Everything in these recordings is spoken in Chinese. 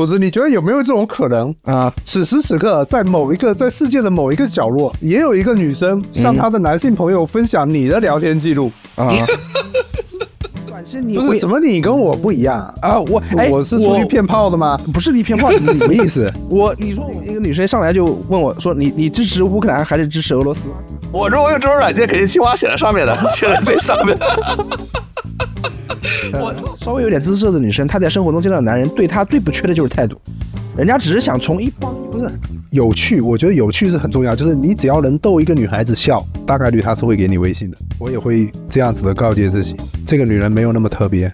斧子，你觉得有没有这种可能？啊，此时此刻，在某一个在世界的某一个角落，也有一个女生向她的男性朋友分享你的聊天记录。啊，短信你会不是什么你跟我不一样啊？啊？我哎，我是出去骗炮的吗？不是你骗炮，你什么意思？我你说一个女生上来就问我说你你支持乌克兰还是支持俄罗斯？我如果用这种软件，肯定青蛙写在上面的，写在最上面。我稍微有点姿色的女生，她在生活中见到的男人对她最不缺的就是态度，人家只是想从一帮不是有趣，我觉得有趣是很重要，就是你只要能逗一个女孩子笑，大概率她是会给你微信的。我也会这样子的告诫自己，这个女人没有那么特别，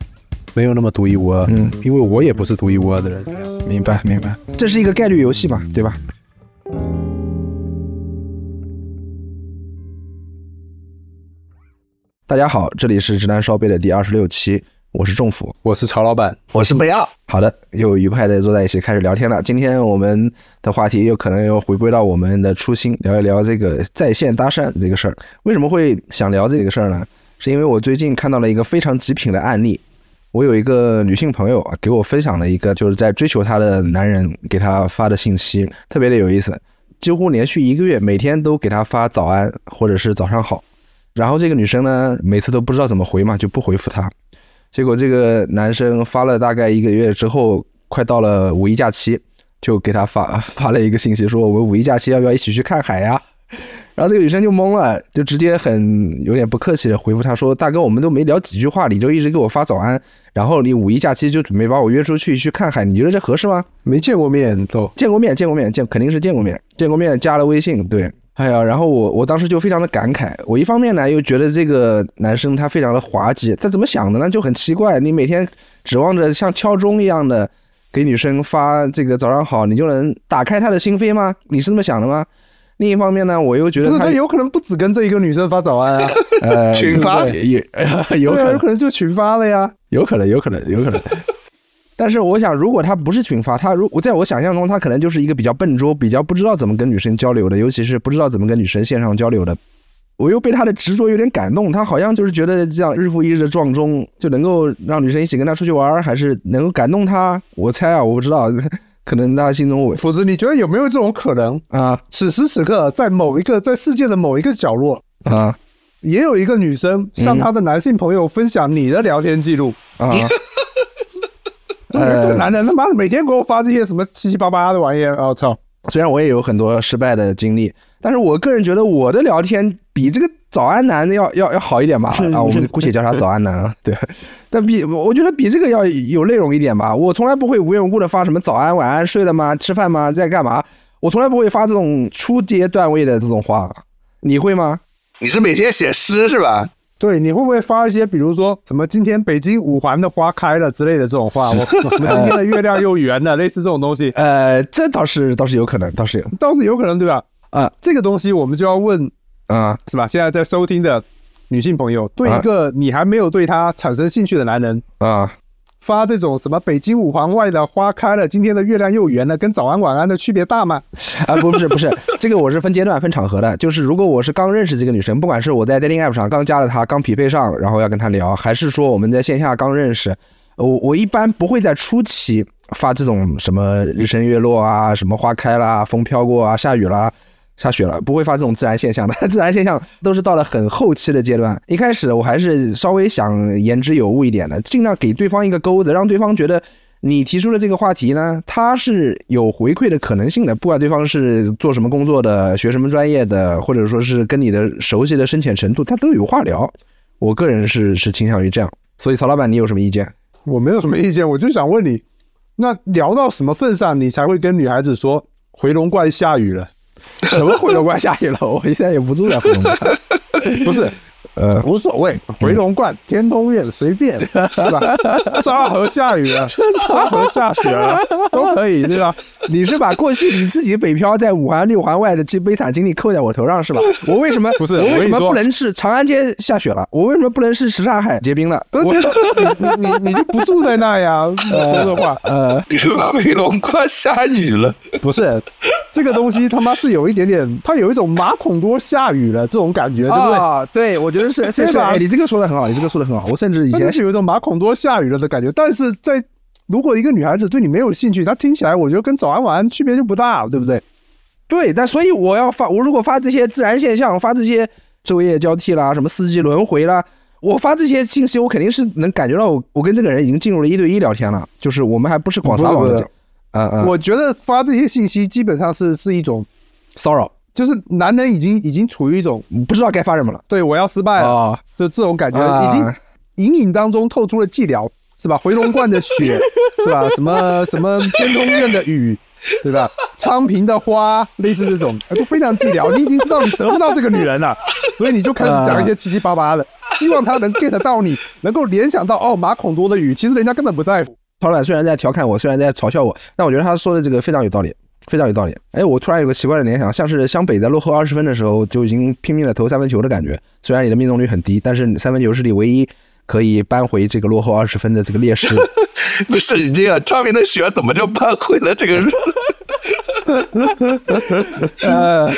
没有那么独一无二。嗯，因为我也不是独一无二的人。明白明白，这是一个概率游戏嘛，对吧？大家好，这里是直男烧杯的第二十六期，我是仲甫。我是曹老板，我是贝奥，好的，又愉快的坐在一起开始聊天了。今天我们的话题又可能又回归到我们的初心，聊一聊这个在线搭讪这个事儿。为什么会想聊这个事儿呢？是因为我最近看到了一个非常极品的案例。我有一个女性朋友啊，给我分享了一个就是在追求她的男人给她发的信息，特别的有意思。几乎连续一个月，每天都给她发早安或者是早上好。然后这个女生呢，每次都不知道怎么回嘛，就不回复他。结果这个男生发了大概一个月之后，快到了五一假期，就给他发 发了一个信息，说我们五一假期要不要一起去看海呀？然后这个女生就懵了，就直接很有点不客气的回复他说：“大哥，我们都没聊几句话，你就一直给我发早安，然后你五一假期就准备把我约出去去看海，你觉得这合适吗？”没见过面都见过面，见过面，见肯定是见过面，见过面加了微信，对。哎呀，然后我我当时就非常的感慨，我一方面呢又觉得这个男生他非常的滑稽，他怎么想的呢？就很奇怪，你每天指望着像敲钟一样的给女生发这个早上好，你就能打开她的心扉吗？你是这么想的吗？另一方面呢，我又觉得他他有可能不只跟这一个女生发早安啊，呃 群发也也 有可对啊，有可能就群发了呀。有可能有可能有可能。但是我想，如果他不是群发，他如我在我想象中，他可能就是一个比较笨拙、比较不知道怎么跟女生交流的，尤其是不知道怎么跟女生线上交流的。我又被他的执着有点感动，他好像就是觉得这样日复一日的撞钟就能够让女生一起跟他出去玩，还是能够感动他。我猜啊，我不知道，可能他心中我否则你觉得有没有这种可能？啊此时此刻，在某一个在世界的某一个角落，啊也有一个女生向她的男性朋友分享你的聊天记录。啊！这个男的他妈的每天给我发这些什么七七八八的玩意儿，我、操！虽然我也有很多失败的经历，但是我个人觉得我的聊天比这个早安男要要要好一点吧。啊，我们姑且叫他早安男啊，对。但比我觉得比这个要有内容一点吧。我从来不会无缘无故的发什么早安、晚安、睡了吗？吃饭吗？在干嘛？我从来不会发这种初阶段位的这种话，你会吗？你是每天写诗是吧？对，你会不会发一些，比如说什么今天北京五环的花开了之类的这种话？我今天的月亮又圆了，类似这种东西，呃，这倒是倒是有可能，倒是有倒是有可能，对吧？啊这个东西我们就要问，啊是吧？现在在收听的女性朋友，对一个你还没有对他产生兴趣的男人，啊发这种什么北京五环外的花开了，今天的月亮又圆了，跟早安晚安的区别大吗？啊！不是不是，这个我是分阶段分场合的。就是如果我是刚认识这个女生，不管是我在 dating app 上刚加了她，刚匹配上，然后要跟她聊，还是说我们在线下刚认识，我我一般不会在初期发这种什么日升月落啊，什么花开啦、风飘过啊、下雨啦。下雪了，不会发这种自然现象的。自然现象都是到了很后期的阶段。一开始我还是稍微想言之有物一点的，尽量给对方一个钩子，让对方觉得你提出的这个话题呢，他是有回馈的可能性的。不管对方是做什么工作的，学什么专业的，或者说是跟你的熟悉的深浅程度，他都有话聊。我个人是是倾向于这样。所以曹老板，你有什么意见？我没有什么意见，我就想问你，那聊到什么份上，你才会跟女孩子说回龙观下雨了？什么回龙观下去了？我现在也不住在回龙观。不是，呃，无所谓，回龙观、天通苑随便，是吧？沙河下雨 了，沙河下雪了，都可以，对吧？你是把过去你自己北漂在五环六环外的这悲惨经历扣在我头上是吧？我为什么不是我为什么不能是长安街下雪了？我为什么不能是什刹海结冰了？你你你就不住在那呀？说这话，呃，回龙观下雨了，不是这个东西他妈是有一点点，它有一种马孔多下雨了这种感觉，对不对？啊，对，我觉得是是是，哎，你这个说的很好，你这个说的很好。我甚至以前是有一种马孔多下雨了的感觉，但是在如果一个女孩子对你没有兴趣，她听起来我觉得跟早安晚安区别就不大，对不对？对，但所以我要发，我如果发这些自然现象，发这些昼夜交替啦，什么四季轮回啦，我发这些信息，我肯定是能感觉到我我跟这个人已经进入了一对一聊天了，就是我们还不是广撒网的嗯嗯，我觉得发这些信息基本上是是一种骚扰，就是男人已经已经处于一种不知道该发什么了对我要失败了，啊，就这种感觉，啊已经隐隐当中透出了寂寥，是吧？回龙观的雪，是吧？什么 什么天通苑的雨，对吧？昌平的花，类似这种，呃都非常寂寥。你已经知道你得不到这个女人了，所以你就开始讲一些七七八八的，希望她能 get 到你，能够联想到哦，马孔多的雨，其实人家根本不在乎。曹老板虽然在调侃我，虽然在嘲笑我，但我觉得他说的这个非常有道理，非常有道理。哎，我突然有个奇怪的联想，像是湘北在落后二十分的时候就已经拼命的投三分球的感觉。虽然你的命中率很低，但是三分球是你唯一可以扳回这个落后二十分的这个劣势。不是你这样昌平的雪怎么就扳回了这个？呃，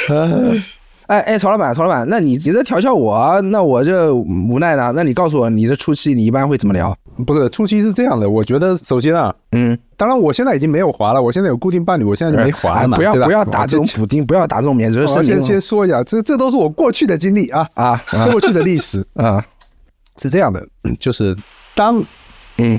哎哎，曹老板，曹老板，那你你在调笑我啊，那我这无奈了。那你告诉我，你的初期你一般会怎么聊？不是初期是这样的，我觉得首先啊，嗯，当然我现在已经没有滑了，我现在有固定伴侣，我现在就没滑了嘛，哎不要不要打这种补丁，不要打这种免责我声明先先说一下，这这都是我过去的经历啊，啊啊。过去的历史。啊，是这样的，嗯就是当嗯。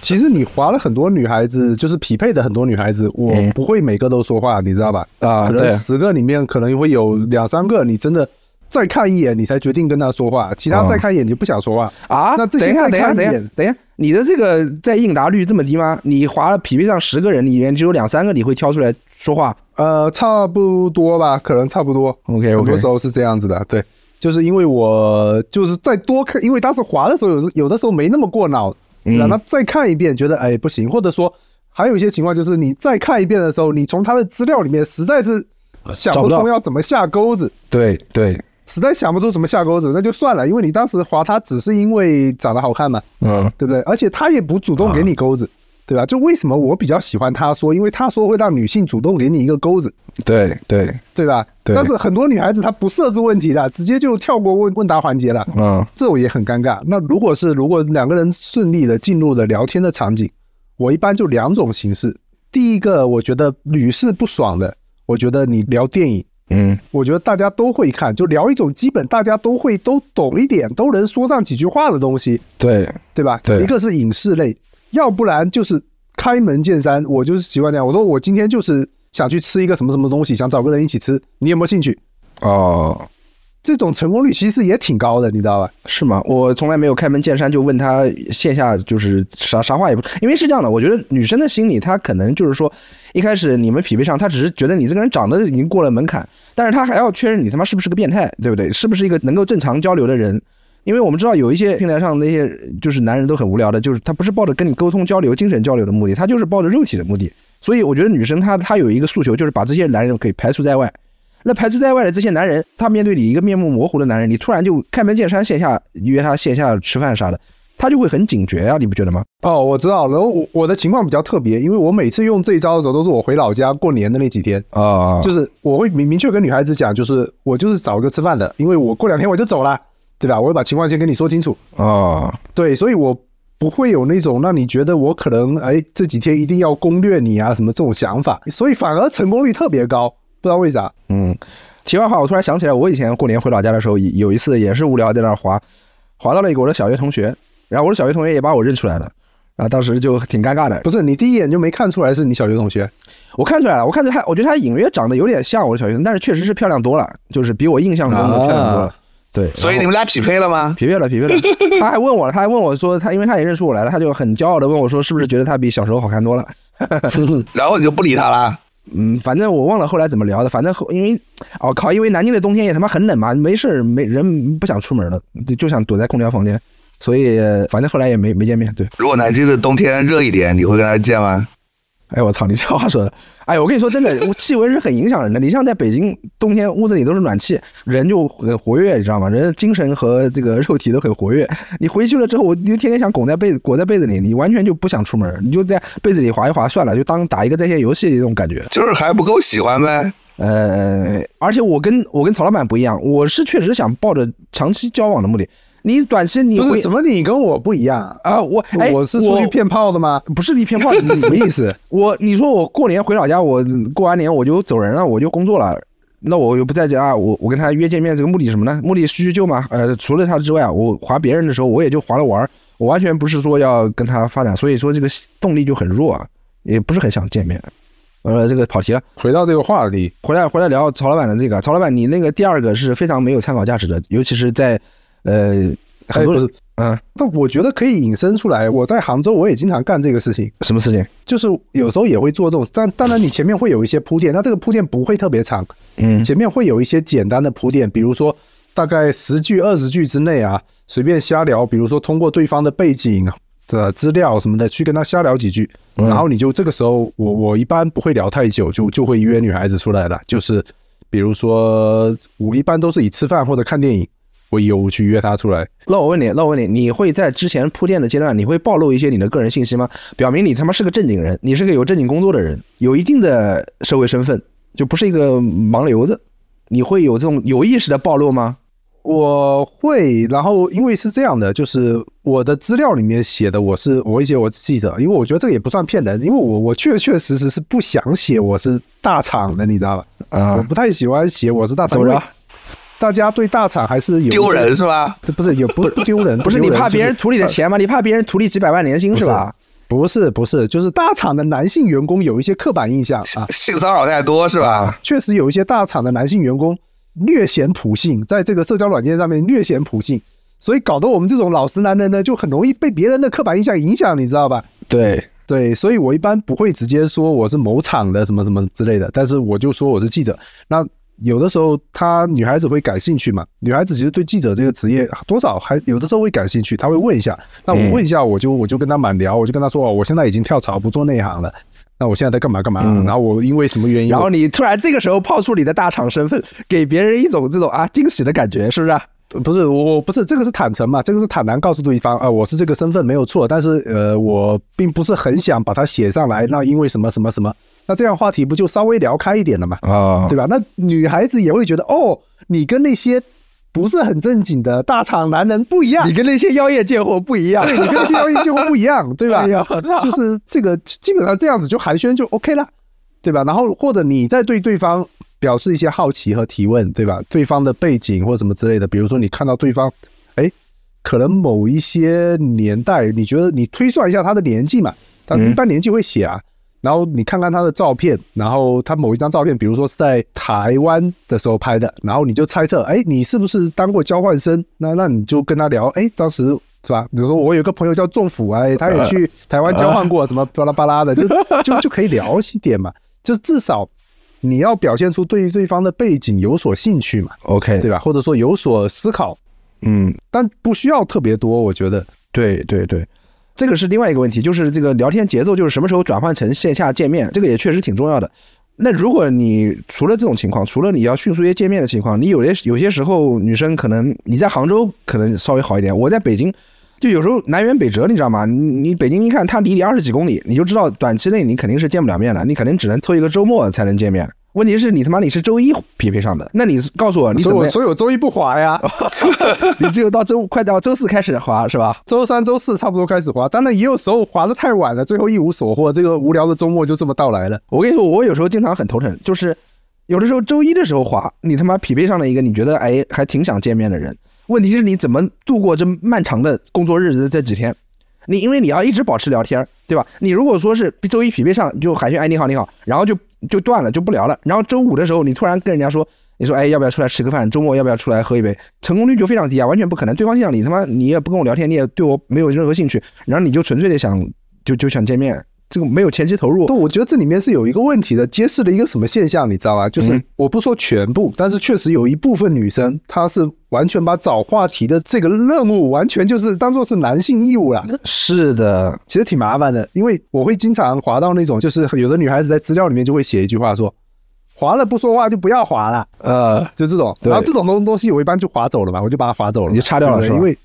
其实你划了很多女孩子，就是匹配的很多女孩子，我嗯。不会每个都说话，你知道吧？啊，可能对，十个里面可能会有两三个，你真的再看一眼，你才决定跟他说话，其他哦。再看一眼你就不想说话。啊，那这些等一下，等一下，等一下再看一眼，等一下，你的这个在应答率这么低吗？你划了匹配上十个人里面只有两三个你会挑出来说话？呃，差不多吧，可能差不多。？OK 很多时候是这样子的，对，就是因为我就是再多看，因为当时划的时候有有的时候没那么过脑，嗯。然后再看一遍觉得哎不行，或者说还有一些情况就是你再看一遍的时候，你从他的资料里面实在是想不通要怎么下钩子，对对，实在想不出什么下钩子，那就算了，因为你当时划他只是因为长得好看嘛，嗯对不对？而且他也不主动给你钩子。对吧？就为什么我比较喜欢他说，因为他说会让女性主动给你一个钩子，对对，对吧？对但是很多女孩子她不设置问题的，直接就跳过问问答环节了，嗯这我也很尴尬。那如果是如果两个人顺利的进入了聊天的场景，我一般就两种形式。第一个，我觉得屡试不爽的，我觉得你聊电影，嗯我觉得大家都会看，就聊一种基本大家都会都懂一点，都能说上几句话的东西，对，对吧？对一个是影视类，要不然就是开门见山。我就是喜欢这样，我说我今天就是想去吃一个什么什么东西，想找个人一起吃，你有没有兴趣？哦，这种成功率其实也挺高的，你知道吧？是吗？我从来没有开门见山就问他线下就是啥啥话也不，因为是这样的，我觉得女生的心理，她可能就是说，一开始你们匹配上，她只是觉得你这个人长得已经过了门槛，但是她还要确认你他妈是不是个变态，对不对？是不是一个能够正常交流的人？因为我们知道有一些平台上那些就是男人都很无聊的，就是他不是抱着跟你沟通交流、精神交流的目的，他就是抱着肉体的目的。所以我觉得女生她她有一个诉求，就是把这些男人可以排除在外。那排除在外的这些男人，他面对你一个面目模糊的男人，你突然就开门见山，线下约他线下吃饭啥的，他就会很警觉啊，你不觉得吗？哦，我知道。然后我我的情况比较特别，因为我每次用这一招的时候，都是我回老家过年的那几天，啊就是我会明明确跟女孩子讲，就是我就是找一个吃饭的，因为我过两天我就走了，对吧？我会把情况先跟你说清楚。哦，对，所以我不会有那种让你觉得我可能哎这几天一定要攻略你啊什么这种想法，所以反而成功率特别高，不知道为啥。嗯。题外话，我突然想起来，我以前过年回老家的时候，有有一次也是无聊在那儿滑，滑到了一个我的小学同学，然后我的小学同学也把我认出来了，然后当时就挺尴尬的。不是你第一眼就没看出来是你小学同学？我看出来了，我看出他，我觉得他隐约长得有点像我的小学同学，但是确实是漂亮多了，就是比我印象中的漂亮多了。啊对，所以你们俩匹配了吗？匹配了，匹配了。他还问我，他还问我说，他因为他也认出我来了，他就很骄傲的问我说，是不是觉得他比小时候好看多了？然后你就不理他了。嗯，反正我忘了后来怎么聊的，反正后因为，哦、靠，因为南京的冬天也他妈很冷嘛，没事没人不想出门了，就想躲在空调房间，所以反正后来也没没见面。对，如果南京的冬天热一点，你会跟他见吗？哎我操，你这话说的，哎，我跟你说真的，我气温是很影响人的。你像在北京冬天屋子里都是暖气，人就很活跃，你知道吗？人的精神和这个肉体都很活跃。你回去了之后，我你就天天想拱在被子裹在被子里，你完全就不想出门，你就在被子里滑一滑算了，就当打一个在线游戏的那种感觉。就是还不够喜欢呗。呃，而且我跟我跟曹老板不一样，我是确实想抱着长期交往的目的。你短期你会不是什么你跟我不一样，啊，我哎，我是出去骗炮的吗？不是你骗炮，你什么意思？我你说我过年回老家，我过完年我就走人了，我就工作了。那我又不在家，我我跟他约见面，这个目的什么呢？目的叙叙旧嘛。呃，除了他之外啊，我划别人的时候，我也就划了玩儿，我完全不是说要跟他发展，所以说这个动力就很弱啊，也不是很想见面。呃，这个跑题了，回到这个话题，回来回来聊曹老板的这个，曹老板，你那个第二个是非常没有参考价值的，尤其是在呃很多人嗯但我觉得可以引申出来。我在杭州，我也经常干这个事情，什么事情？就是有时候也会做这种，但当然你前面会有一些铺垫，那这个铺垫不会特别长，嗯前面会有一些简单的铺垫，比如说大概十句、二十句之内啊，随便瞎聊，比如说通过对方的背景的资料什么的去跟他瞎聊几句，嗯然后你就这个时候，我我一般不会聊太久，就就会约女孩子出来了，就是比如说我一般都是以吃饭或者看电影为由去约他出来。那我问你，那我问你，你会在之前铺垫的阶段，你会暴露一些你的个人信息吗？表明你他妈是个正经人，你是个有正经工作的人，有一定的社会身份，就不是一个盲流子。你会有这种有意识的暴露吗？我会，然后因为是这样的，就是我的资料里面写的我是我会写我记者，因为我觉得这个也不算骗人，因为我我确确实实是不想写我是大厂的，你知道吧？啊我啊，不太喜欢写我是大厂，怎么着因为？大家对大厂还是有丢人，是吧？不是也不不丢人，不是你怕别人图你的钱吗？你怕别人图你几百万年薪是吧？不是不是，就是大厂的男性员工有一些刻板印象啊，性骚扰太多是吧？确实有一些大厂的男性员工略显普信，在这个社交软件上面略显普信，所以搞得我们这种老实男人呢，就很容易被别人的刻板印象影响，你知道吧？对，对，所以我一般不会直接说我是某厂的什么什么之类的，但是我就说我是记者。那有的时候，她女孩子会感兴趣嘛？女孩子其实对记者这个职业多少还有的时候会感兴趣，她会问一下。那我问一下，我就我就跟她满聊，我就跟她说，哦，我现在已经跳槽不做内行了。那我现在在干嘛干嘛？嗯然后我因为什么原因？然后你突然这个时候抛出你的大厂身份，给别人一种这种啊惊喜的感觉，是不是？不是我我不是这个是坦诚嘛，这个是坦然告诉对方啊、我是这个身份没有错，但是呃，我并不是很想把它写上来。那因为什么什么什么？那这样话题不就稍微聊开一点了嘛？啊对吧？那女孩子也会觉得，哦，你跟那些不是很正经的大厂男人不一样，你跟那些妖艳贱货不一样。对你跟那些妖艳贱货不一样，对吧？哎呀就是 这个基本上这样子就寒暄就 OK 了，对吧？然后或者你在对对方表示一些好奇和提问，对吧？对方的背景或什么之类的，比如说你看到对方，哎，可能某一些年代，你觉得你推算一下他的年纪嘛？他嗯一般年纪会写啊。然后你看看他的照片，然后他某一张照片，比如说是在台湾的时候拍的，然后你就猜测，哎，你是不是当过交换生？那那你就跟他聊，哎，当时是吧？比如说我有个朋友叫仲甫，哎，他也去台湾交换过，什么巴拉巴拉的，就 就就可以聊一点嘛。就至少你要表现出对对方的背景有所兴趣嘛，OK，对吧？或者说有所思考，嗯，但不需要特别多，我觉得。对对对，这个是另外一个问题，就是这个聊天节奏，就是什么时候转换成线下见面，这个也确实挺重要的。那如果你除了这种情况，除了你要迅速约见面的情况，你有些有些时候女生可能你在杭州可能稍微好一点，我在北京就有时候南辕北辙，你知道吗？你你北京一看它离你二十几公里，你就知道短期内你肯定是见不了面的，你肯定只能凑一个周末才能见面。问题是你他妈你是周一匹配上的，那你告诉我你所以我怎么所以我周一不滑呀，你只有到周五快到周四开始滑是吧？周三、周四差不多开始滑，当然也有时候滑的太晚了，最后一无所获，这个无聊的周末就这么到来了。我跟你说，我有时候经常很头疼，就是有的时候周一的时候滑，你他妈匹配上了一个你觉得哎还挺想见面的人，问题是你怎么度过这漫长的工作日子这几天？你因为你要一直保持聊天，对吧？你如果说是周一匹配上就寒暄哎你好你好，然后就就断了就不聊了，然后周五的时候你突然跟人家说，你说哎要不要出来吃个饭？周末要不要出来喝一杯？成功率就非常低啊，完全不可能。对方心想你他妈你也不跟我聊天，你也对我没有任何兴趣，然后你就纯粹的想就就想见面，这个没有前期投入。对，我觉得这里面是有一个问题的，揭示了一个什么现象，你知道吗？就是嗯我不说全部，但是确实有一部分女生，她是完全把找话题的这个任务，完全就是当做是男性义务了。是的，其实挺麻烦的，因为我会经常滑到那种，就是有的女孩子在资料里面就会写一句话说，划了不说话就不要划了，呃，就这种。然后这种东东西我一般就划走了嘛，我就把它划走了，你就擦掉了因为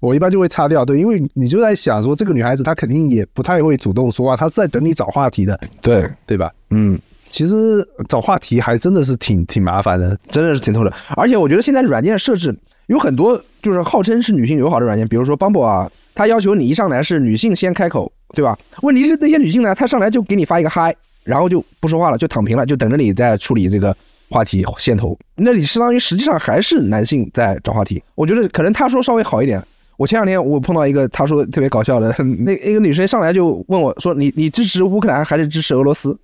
我一般就会擦掉，对，因为你就在想说这个女孩子她肯定也不太会主动说话，她是在等你找话题的，对，对吧？嗯，其实找话题还真的是挺挺麻烦的。真的是挺透的。而且我觉得现在软件设置有很多，就就是号称是女性友好的软件，比如说 Bumble 啊，它要求你一上来是女性先开口，对吧？问题是那些女性呢，她上来就给你发一个嗨，然后就不说话了，就躺平了，就等着你在处理这个话题线头。那你相当于实际上还是男性在找话题。我觉得可能他说稍微好一点。我前两天我碰到一个，他说特别搞笑的，那一个女生上来就问我说：“你你支持乌克兰还是支持俄罗斯？”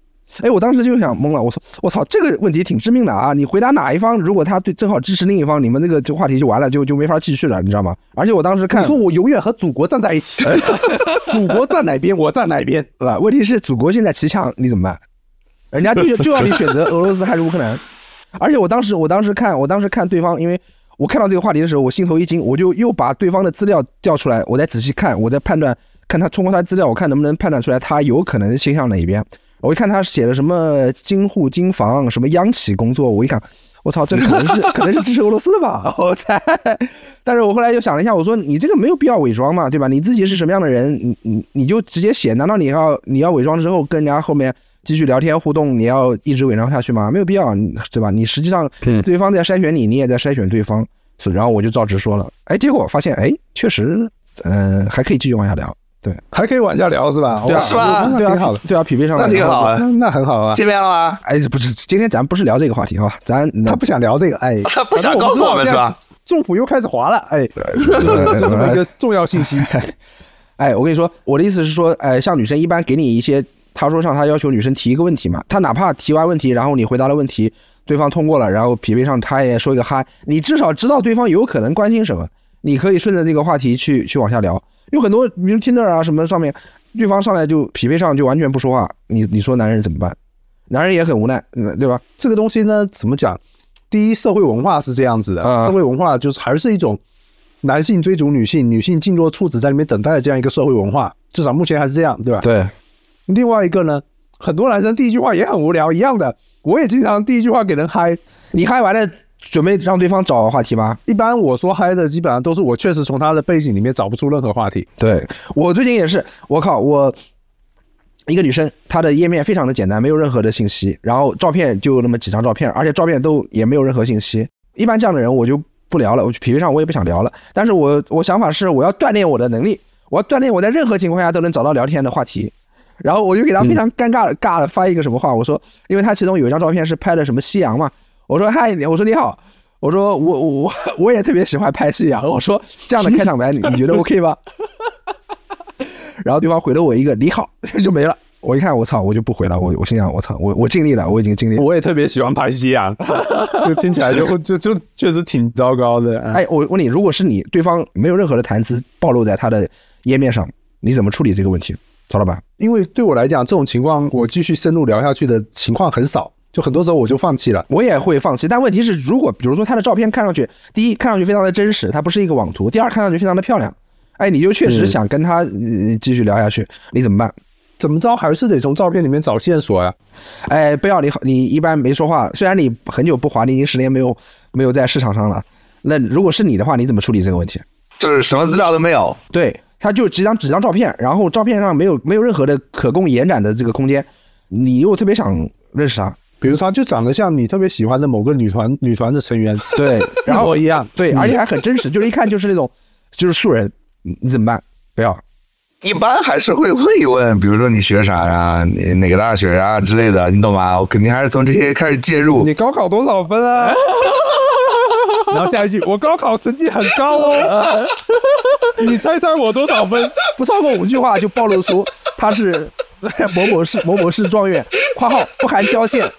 哎，我当时就想懵了，我说我操，这个问题挺致命的啊！你回答哪一方，如果他对正好支持另一方，你们这个这话题就完了，就就没法继续了，你知道吗？而且我当时看你说我永远和祖国站在一起，祖国站哪边，我站哪边。对吧？问题是祖国现在骑墙，你怎么办？人家就就要你选择俄罗斯还是乌克兰。而且我当时我当时看我当时看对方，因为我看到这个话题的时候，我心头一惊，我就又把对方的资料调出来，我再仔细看，我再判断，看他通过他资料，我看能不能判断出来他有可能倾向哪一边。我一看他写的什么京沪京房什么央企工作，我一看，我操，这可能是 可能是支持俄罗斯的吧？我猜。但是我后来又想了一下，我说你这个没有必要伪装嘛，对吧？你自己是什么样的人，你你你就直接写，难道你要你要伪装之后跟人家后面继续聊天互动，你要一直伪装下去吗？没有必要，对吧？你实际上对方在筛选你，你也在筛选对方，所以然后我就照直说了，哎，结果发现，哎，确实，嗯、还可以继续往下聊。对，还可以往下聊是吧？对啊，是吧对啊，挺好的，对啊，匹配上了那挺好啊那那很好啊。见面了吗？哎，不是，今天咱不是聊这个话题啊，咱他不想聊这个，哎，他不想告诉我们是吧？政府又开始滑了，哎，这 这么一个重要信息。哎，我跟你说，我的意思是说，哎，像女生一般给你一些，他说上他要求女生提一个问题嘛，他哪怕提完问题，然后你回答了问题，对方通过了，然后匹配上他也说一个嗨，你至少知道对方有可能关心什么，你可以顺着这个话题去去往下聊。有很多，比如 Tinder 啊什么上面，对方上来就匹配上就完全不说话，你你说男人怎么办？男人也很无奈，嗯，对吧？这个东西呢，怎么讲？第一，社会文化是这样子的，啊社会文化就是还是一种男性追逐女性，女性静若处子在里面等待的这样一个社会文化，至少目前还是这样，对吧？对，另外一个呢，很多男生第一句话也很无聊，一样的，我也经常第一句话给人嗨。你嗨完了，准备让对方找话题吗？一般我说嗨的，基本上都是我确实从他的背景里面找不出任何话题。对我最近也是，我靠，我一个女生，她的页面非常的简单，没有任何的信息，然后照片就那么几张照片，而且照片都也没有任何信息。一般这样的人我就不聊了，我匹配上我也不想聊了。但是我我想法是，我要锻炼我的能力，我要锻炼我在任何情况下都能找到聊天的话题。然后我就给他非常尴尬的尬的发一个什么话，我说，因为他其中有一张照片是拍的什么夕阳嘛，我说嗨，我说你好。我说我我我 我也特别喜欢拍夕阳。我说这样的开场白你 你觉得 OK 吗？然后对方回了我一个你好 就没了。我一看我操，我就不回了。我我心想我操，我我尽力了，我已经尽力了。我也特别喜欢拍夕阳，就听起来就就就确实挺糟糕的。哎，哎，我问你，如果是你，对方没有任何的谈资暴露在他的页面上，你怎么处理这个问题？曹老板，因为对我来讲，这种情况我继续深入聊下去的情况很少，就很多时候我就放弃了。我也会放弃。但问题是，如果比如说他的照片看上去，第一看上去非常的真实，它不是一个网图；第二看上去非常的漂亮，哎，你就确实嗯想跟他、呃、继续聊下去，你怎么办？怎么着还是得从照片里面找线索呀、哎，不要你好，你一般没说话，虽然你很久不滑，你已经十年没有没有在市场上了。那如果是你的话，你怎么处理这个问题？就是什么资料都没有，对，他就几张几张照片，然后照片上没有没有任何的可供延展的这个空间，你又特别想认识他，比如他就长得像你特别喜欢的某个女团 女团的成员，对，然后模一样。对，嗯而且还很真实，就是一看就是那种就是素人，你你怎么办？不要，一般还是会问一问，比如说你学啥呀，你哪个大学呀之类的，你懂吗？我肯定还是从这些开始介入。你高考多少分啊？然后下一句，我高考成绩很高哦。你猜猜我多少分？不超过五句话就暴露出他是某某市某某市状元（括号不含郊县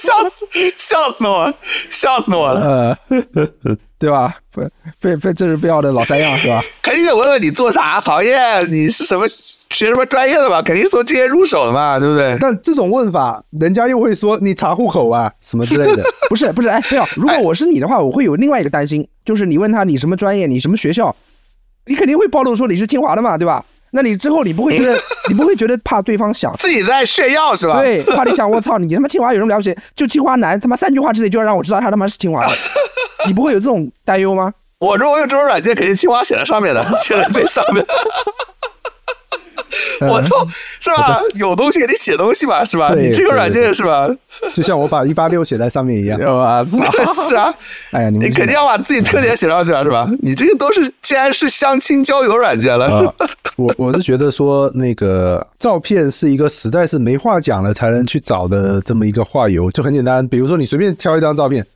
笑死，笑死我，笑死我），了！呃，对吧？非非非这是必要的老三样是吧？肯定得问问你做啥行业，你是什么学什么专业的吧？肯定从这些入手的嘛，对不对？但这种问法，人家又会说你查户口啊什么之类的。不是不是，哎，没有！如果我是你的话，我会有另外一个担心，就是你问他你什么专业，你什么学校，你肯定会暴露说你是清华的嘛，对吧？那你之后你不会觉得 你不会觉得怕对方想，自己在炫耀是吧？对，怕你想我操你他妈清华有什么了不起？就清华男他妈三句话之内就要让我知道他他妈是清华的，你不会有这种担忧吗？我如果用这种软件，肯定清华写在上面的，写在最上面。我都是吧？有东西给你写东西吧，是吧？你这个软件是吧？就像我把一八六写在上面一样。我操！是啊，哎呀，你肯定要把自己特点写上去啊，是吧？你这个都是，既然是相亲交友软件了，是吧？我我是觉得说，那个照片是一个实在是没话讲了才能去找的这么一个话由，就很简单。比如说你随便挑一张照片，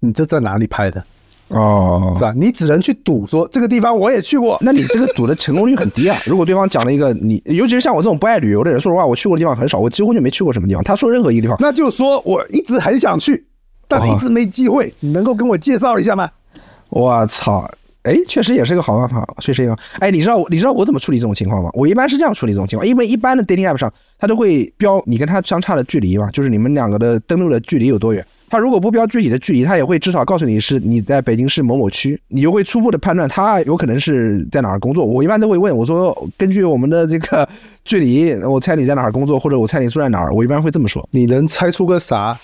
你这在哪里拍的，哦是，吧？你只能去赌说这个地方我也去过，那你这个赌的成功率很低啊！如果对方讲了一个你，尤其是像我这种不爱旅游的人，说实话，我去过的地方很少，我几乎就没去过什么地方。他说任何一个地方，那就说我一直很想去，但一直没机会。你能够跟我介绍一下吗？我操！哎，确实也是个好办法，确实也。哎，你知道我你知道我怎么处理这种情况吗？我一般是这样处理这种情况，因为一般的 dating app 上，它都会标你跟他相差的距离嘛，就是你们两个的登录的距离有多远。他如果不标具体的距离，他也会至少告诉你是你在北京市某某区，你就会初步的判断他有可能是在哪儿工作。我一般都会问我说，根据我们的这个距离，我猜你在哪儿工作，或者我猜你住在哪儿。我一般会这么说。你能猜出个啥？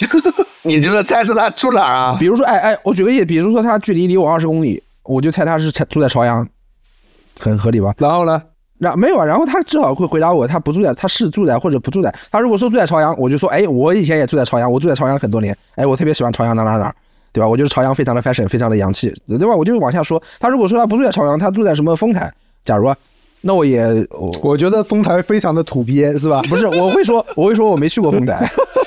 你就是猜出他住哪儿啊？比如说，哎哎，我举个例子，比如说他距离离我二十公里，我就猜他是住在朝阳，很合理吧？然后呢？然没有啊，然后他至少会回答我，他不住在，他是住在或者不住在。他如果说住在朝阳，我就说，哎，我以前也住在朝阳，我住在朝阳很多年，哎，我特别喜欢朝阳哪哪哪，对吧？我觉得朝阳非常的 fashion，非常的洋气，对吧？我就往下说。他如果说他不住在朝阳，他住在什么丰台，假如啊，那我也我我觉得丰台非常的土鳖，是吧？不是，我会说，我会说我没去过丰台，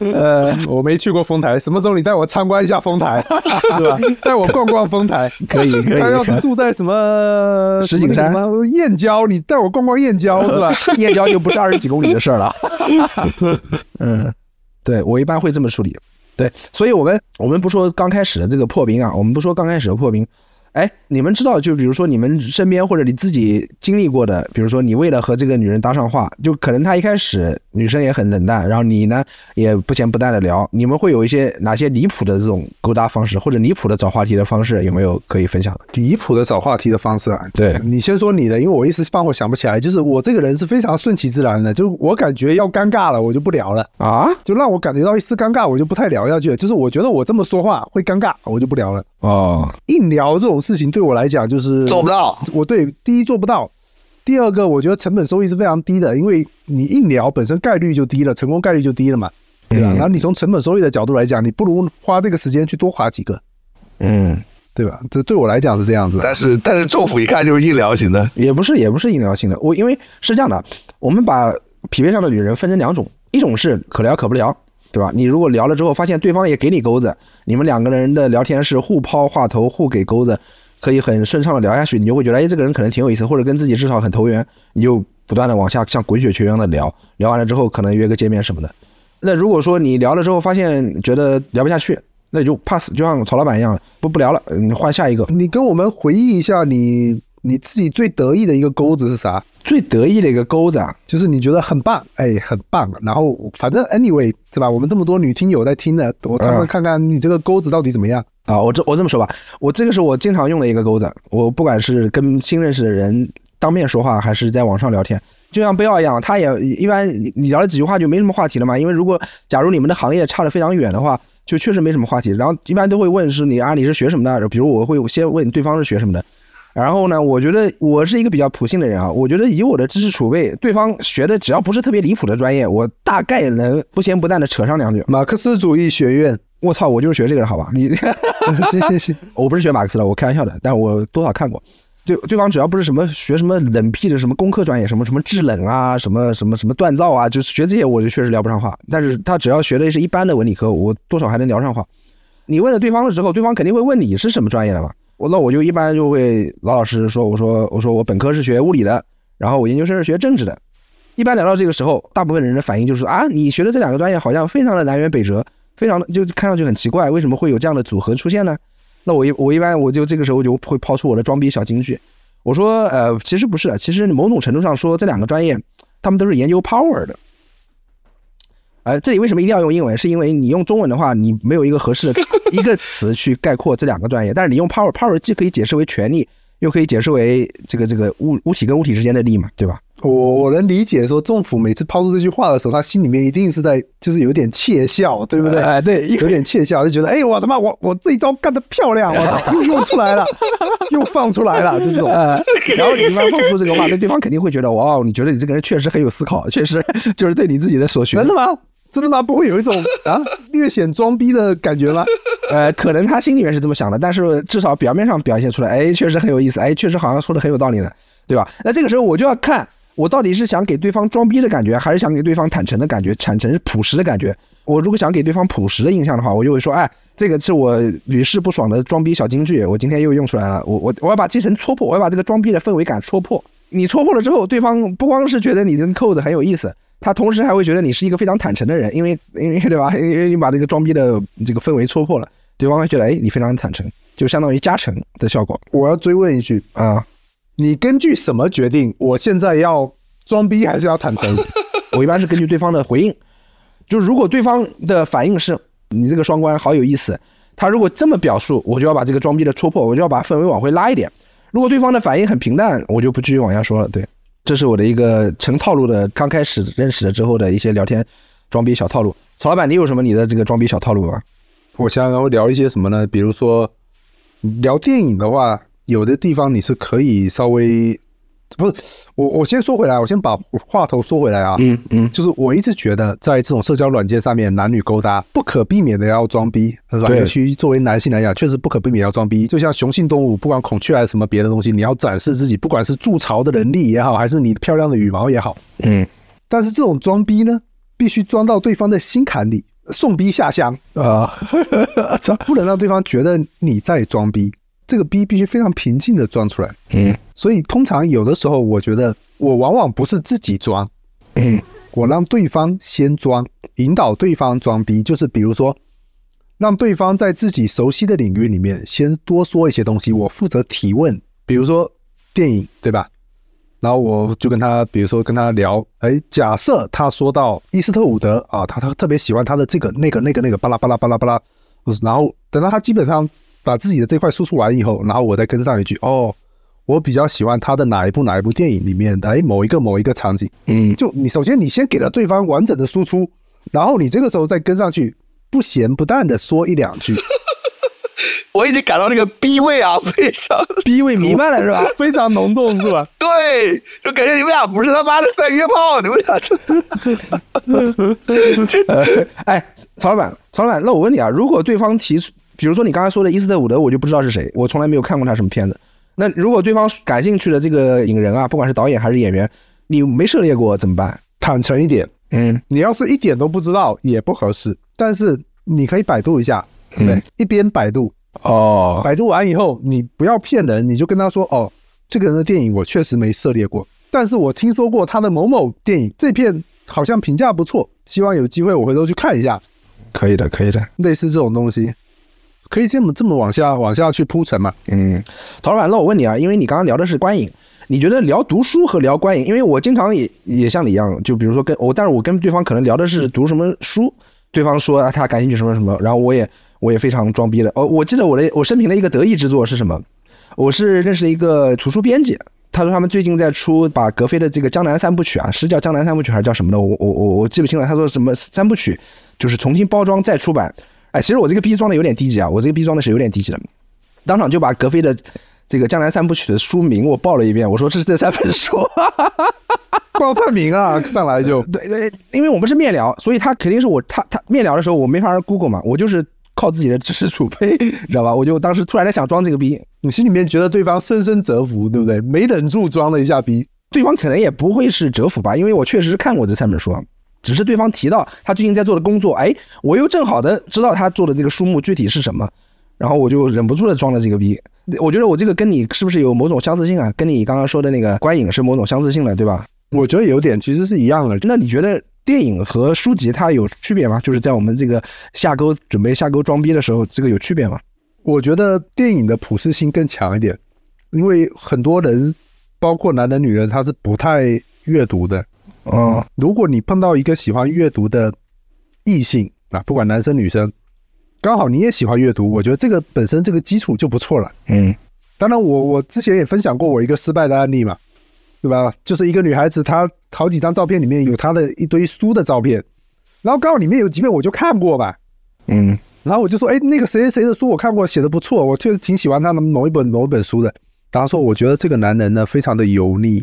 呃，我没去过丰台，什么时候你带我参观一下丰台，是吧？带我逛逛丰台，可以可以他要是住在什么石景山燕郊，你带我逛逛燕郊，是吧？燕郊就不是二十几公里的事儿了。嗯，对我一般会这么处理。对，所以我们我们不说刚开始的这个破冰啊，我们不说刚开始的破冰。哎，你们知道，就比如说你们身边或者你自己经历过的，比如说你为了和这个女人搭上话，就可能她一开始女生也很冷淡，然后你呢也不咸不淡的聊，你们会有一些哪些离谱的这种勾搭方式，或者离谱的找话题的方式，有没有可以分享的？离谱的找话题的方式啊，对你先说你的，因为我一时半会想不起来。就是我这个人是非常顺其自然的，就是我感觉要尴尬了，我就不聊了。啊？就让我感觉到一丝尴尬，我就不太聊下去了。就是我觉得我这么说话会尴尬，我就不聊了。哦，硬聊这种事情对我来讲就是做不到。我对第一做不到，第二个我觉得成本收益是非常低的，因为你硬聊本身概率就低了，成功概率就低了嘛，对吧？嗯然后你从成本收益的角度来讲，你不如花这个时间去多划几个，嗯，对吧？这对我来讲是这样子的。但是但是政府一看就是硬聊型的，也不是，也不是硬聊型的。我因为是这样的，我们把匹配上的女人分成两种，一种是可聊可不聊，对吧？你如果聊了之后，发现对方也给你钩子，你们两个人的聊天是互抛话头、互给钩子，可以很顺畅的聊下去，你就会觉得，哎，这个人可能挺有意思，或者跟自己至少很投缘，你就不断的往下像滚雪球一样的聊，聊完了之后可能约个见面什么的。那如果说你聊了之后发现觉得聊不下去，那你就 pass，就像曹老板一样，不不聊了，你换下一个。你跟我们回忆一下你你自己最得意的一个钩子是啥？最得意的一个钩子啊，就是你觉得很棒，哎，很棒。然后反正 anyway 是吧？我们这么多女听友在听呢，我他们看看你这个钩子到底怎么样。啊，我这我这么说吧，我这个是我经常用的一个钩子，我不管是跟新认识的人当面说话，还是在网上聊天，就像贝奥一样，他也一般你聊了几句话就没什么话题了嘛，因为如果假如你们的行业差得非常远的话，就确实没什么话题，然后一般都会问是你啊你是学什么的，比如我会先问对方是学什么的。然后呢，我觉得我是一个比较普信的人啊，我觉得以我的知识储备，对方学的只要不是特别离谱的专业，我大概能不咸不淡的扯上两句。马克思主义学院，我操，我就是学这个的好吧？你行行行，我不是学马克思的，我开玩笑的，但我多少看过。对，对方只要不是什么学什么冷僻的什么工科专业，什么什么制冷啊，什么什么什么锻造啊，就是学这些我就确实聊不上话。但是他只要学的是一般的文理科，我多少还能聊上话。你问了对方了之后，对方肯定会问你是什么专业的嘛？我那我就一般就会老老实实说，我说我说我本科是学物理的，然后我研究生是学政治的。一般聊到这个时候，大部分人的反应就是啊，你学的这两个专业好像非常的南辕北辙，非常的就看上去很奇怪，为什么会有这样的组合出现呢？那我一我一般我就这个时候就会抛出我的装逼小金句，我说呃其实不是，其实某种程度上说这两个专业他们都是研究 power 的。呃，这里为什么一定要用英文？是因为你用中文的话，你没有一个合适的 一个词去概括这两个专业。但是你用 power，power 既可以解释为权力，又可以解释为这个这个物物体跟物体之间的力嘛，对吧？我我能理解说，政府每次抛出这句话的时候，他心里面一定是在就是有点窃笑，对不对？哎，对，有点窃笑，就觉得哎，我他妈我我这一招干得漂亮，我操，又用出来了，又放出来了，就这种。呃，然后你一般放出这个话，那对方肯定会觉得哇，你觉得你这个人确实很有思考，确实 就是对你自己的所学。真的吗？真的吗？不会有一种 啊略显装逼的感觉吗？呃，可能他心里面是这么想的，但是至少表面上表现出来，哎，确实很有意思，哎，确实好像说的很有道理呢，对吧？那这个时候我就要看。我到底是想给对方装逼的感觉，还是想给对方坦诚的感觉？坦诚是朴实的感觉。我如果想给对方朴实的印象的话，我就会说：“哎，这个是我屡试不爽的装逼小金句，我今天又用出来了。我我我要把这层戳破，我要把这个装逼的氛围感戳破。你戳破了之后，对方不光是觉得你这个扣子很有意思，他同时还会觉得你是一个非常坦诚的人，因为 因为对吧？因为你把这个装逼的这个氛围戳破了，对方会觉得哎，你非常坦诚，就相当于加成的效果。我要追问一句啊。你根据什么决定？我现在要装逼还是要坦诚？我一般是根据对方的回应，就如果对方的反应是你这个双关好有意思，他如果这么表述，我就要把这个装逼的戳破，我就要把氛围往回拉一点。如果对方的反应很平淡，我就不继续往下说了。对，这是我的一个成套路的，刚开始认识了之后的一些聊天装逼小套路。曹老板，你有什么你的这个装逼小套路吗？我想想会聊一些什么呢？比如说聊电影的话。有的地方你是可以稍微，不是我我先说回来，我先把话头说回来啊，嗯嗯，就是我一直觉得在这种社交软件上面，男女勾搭不可避免的要装逼，是吧？尤其作为男性来讲，确实不可避免要装逼。就像雄性动物，不管孔雀还是什么别的东西，你要展示自己，不管是筑巢的能力也好，还是你漂亮的羽毛也好，嗯。但是这种装逼呢，必须装到对方的心坎里，送逼下乡啊，不能让对方觉得你在装逼。这个逼必须非常平静的装出来，嗯，所以通常有的时候，我觉得我往往不是自己装，嗯，我让对方先装，引导对方装逼，就是比如说，让对方在自己熟悉的领域里面先多说一些东西，我负责提问，比如说电影，对吧？然后我就跟他，比如说跟他聊，哎，假设他说到伊斯特伍德啊，他他特别喜欢他的这个那个那个那个巴拉巴拉巴拉巴拉，然后等到他基本上。把自己的这块输出完以后，然后我再跟上一句哦，我比较喜欢他的哪一部哪一部电影里面的哎某一个某一个场景，嗯，就你首先你先给了对方完整的输出，然后你这个时候再跟上去，不咸不淡的说一两句，我已经感到那个逼味啊，非常 逼味弥漫了是吧？非常浓重是吧？对，就感觉你们俩不是他妈的在约炮，你们俩。哎，曹老板，曹老板，那我问你啊，如果对方提出。比如说你刚才说的伊斯特伍德，我就不知道是谁，我从来没有看过他什么片子。那如果对方感兴趣的这个影人啊，不管是导演还是演员，你没涉猎过怎么办？坦诚一点，嗯，你要是一点都不知道也不合适，但是你可以百度一下，对，一边百度。哦，百度完以后你不要骗人，你就跟他说哦，这个人的电影我确实没涉猎过，但是我听说过他的某某电影，这片好像评价不错，希望有机会我回头去看一下。可以的，可以的，类似这种东西。可以这么这么往下往下去铺陈嘛？嗯，陶老板，那我问你啊，因为你刚刚聊的是观影，你觉得聊读书和聊观影？因为我经常也也像你一样，就比如说跟我，但是我跟对方可能聊的是读什么书，对方说啊他感兴趣什么什么，然后我也我也非常装逼的。哦，我记得我的我生平的一个得意之作是什么？我是认识一个图书编辑，他说他们最近在出把格非的这个《江南三部曲》啊，是叫《江南三部曲》还是叫什么的？我我我我记不清了。他说什么三部曲，就是重新包装再出版。哎，其实我这个逼装的有点低级啊，我这个逼装的是有点低级的，当场就把格非的这个《江南三部曲》的书名我报了一遍，我说这是这三本书，报范名啊，上来就对对，因为我们是面聊，所以他肯定是我他他面聊的时候我没法 Google 嘛，我就是靠自己的知识储备，知道吧？我就当时突然在想装这个逼，你心里面觉得对方深深折服，对不对？没忍住装了一下逼，对方可能也不会是折服吧，因为我确实是看过这三本书。只是对方提到他最近在做的工作，哎，我又正好的知道他做的这个书目具体是什么，然后我就忍不住的装了这个逼。我觉得我这个跟你是不是有某种相似性啊？跟你刚刚说的那个观影是某种相似性的，对吧？我觉得有点，其实是一样的。那你觉得电影和书籍它有区别吗？就是在我们这个下钩准备下钩装逼的时候，这个有区别吗？我觉得电影的普适性更强一点，因为很多人，包括男人女人，他是不太阅读的。嗯，如果你碰到一个喜欢阅读的异性啊，不管男生女生，刚好你也喜欢阅读，我觉得这个本身这个基础就不错了。嗯，当然我我之前也分享过我一个失败的案例嘛，对吧？就是一个女孩子，她好几张照片里面有她的一堆书的照片，然后刚好里面有几本我就看过吧，嗯，然后我就说，哎，那个谁谁谁的书我看过，写的不错，我确实挺喜欢他的某一本某一本书的。然后说，我觉得这个男人呢非常的油腻。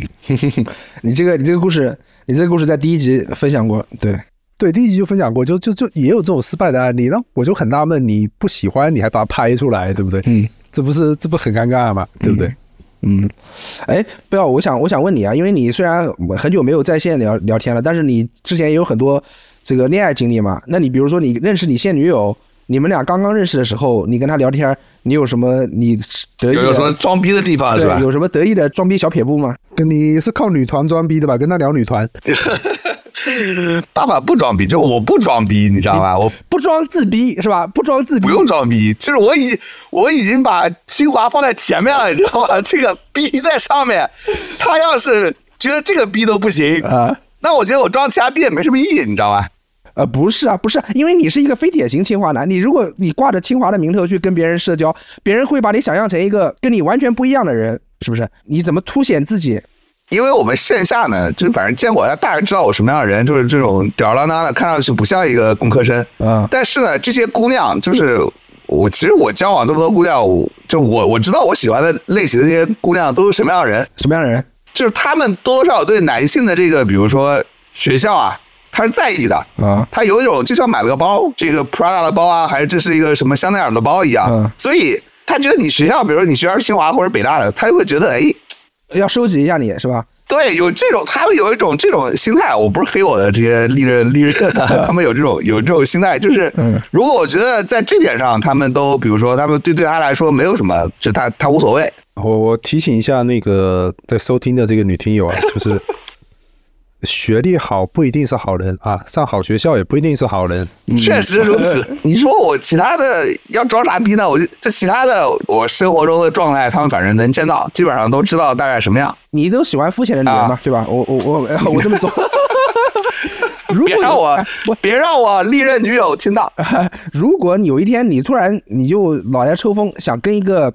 你这个你这个故事，你这个故事在第一集分享过，对，对，第一集就分享过，就就就也有这种失败的案例。那我就很纳闷，你不喜欢你还把它拍出来，对不对？嗯这不是这不很尴尬吗？对不对？嗯，哎，不要，我想我想问你啊，因为你虽然很久没有在线聊聊天了，但是你之前也有很多这个恋爱经历嘛。那你比如说你认识你现女友，你们俩刚刚认识的时候，你跟他聊天，你有什么你得意的有有什么装逼的地方是吧，？有什么得意的装逼小撇步吗？跟你是靠女团装逼的吧？跟他聊女团，爸爸不装逼，就我不装逼，你知道吧？我不装自逼是吧？不装自逼不用装逼，就是我已经我已经把清华放在前面了，你知道吗？这个逼在上面，他要是觉得这个逼都不行，啊。那我觉得我装其他逼也没什么意义，你知道吧？呃，不是啊，不是，因为你是一个非典型清华男，你如果你挂着清华的名头去跟别人社交，别人会把你想象成一个跟你完全不一样的人，是不是？你怎么凸显自己？因为我们线下呢，就反正见过，大家知道我什么样的人，就是这种吊儿郎当的，看上去不像一个工科生。嗯但是呢，这些姑娘就是我，其实我交往这么多姑娘，我就我我知道我喜欢的类型的这些姑娘都是什么样的人，什么样的人？就是她们多多少少对男性的这个，比如说学校啊，她是在意的。啊他有一种就像买了个包，这个 Prada 的包啊，还是这是一个什么香奈儿的包一样，嗯所以他觉得你学校，比如说你学校是清华或者北大的，他就会觉得哎。要收集一下你是吧？对，有这种，他们有一种这种心态。我不是黑我的这些历任历任，他们有这种 有这种心态，就是嗯，如果我觉得在这点上，他们都比如说，他们对对他来说没有什么，就他他无所谓。我我提醒一下那个在收听的这个女听友啊，就是学历好不一定是好人啊，上好学校也不一定是好人。确实如此。你说我其他的要装啥逼呢？我就这其他的我生活中的状态，他们反正能见到，基本上都知道大概什么样。你都喜欢肤浅的女人嘛，啊对吧？我我我我这么做。如果别让我哎不，别让我历任女友听到。如果你有一天你突然你就脑袋抽风，想跟一个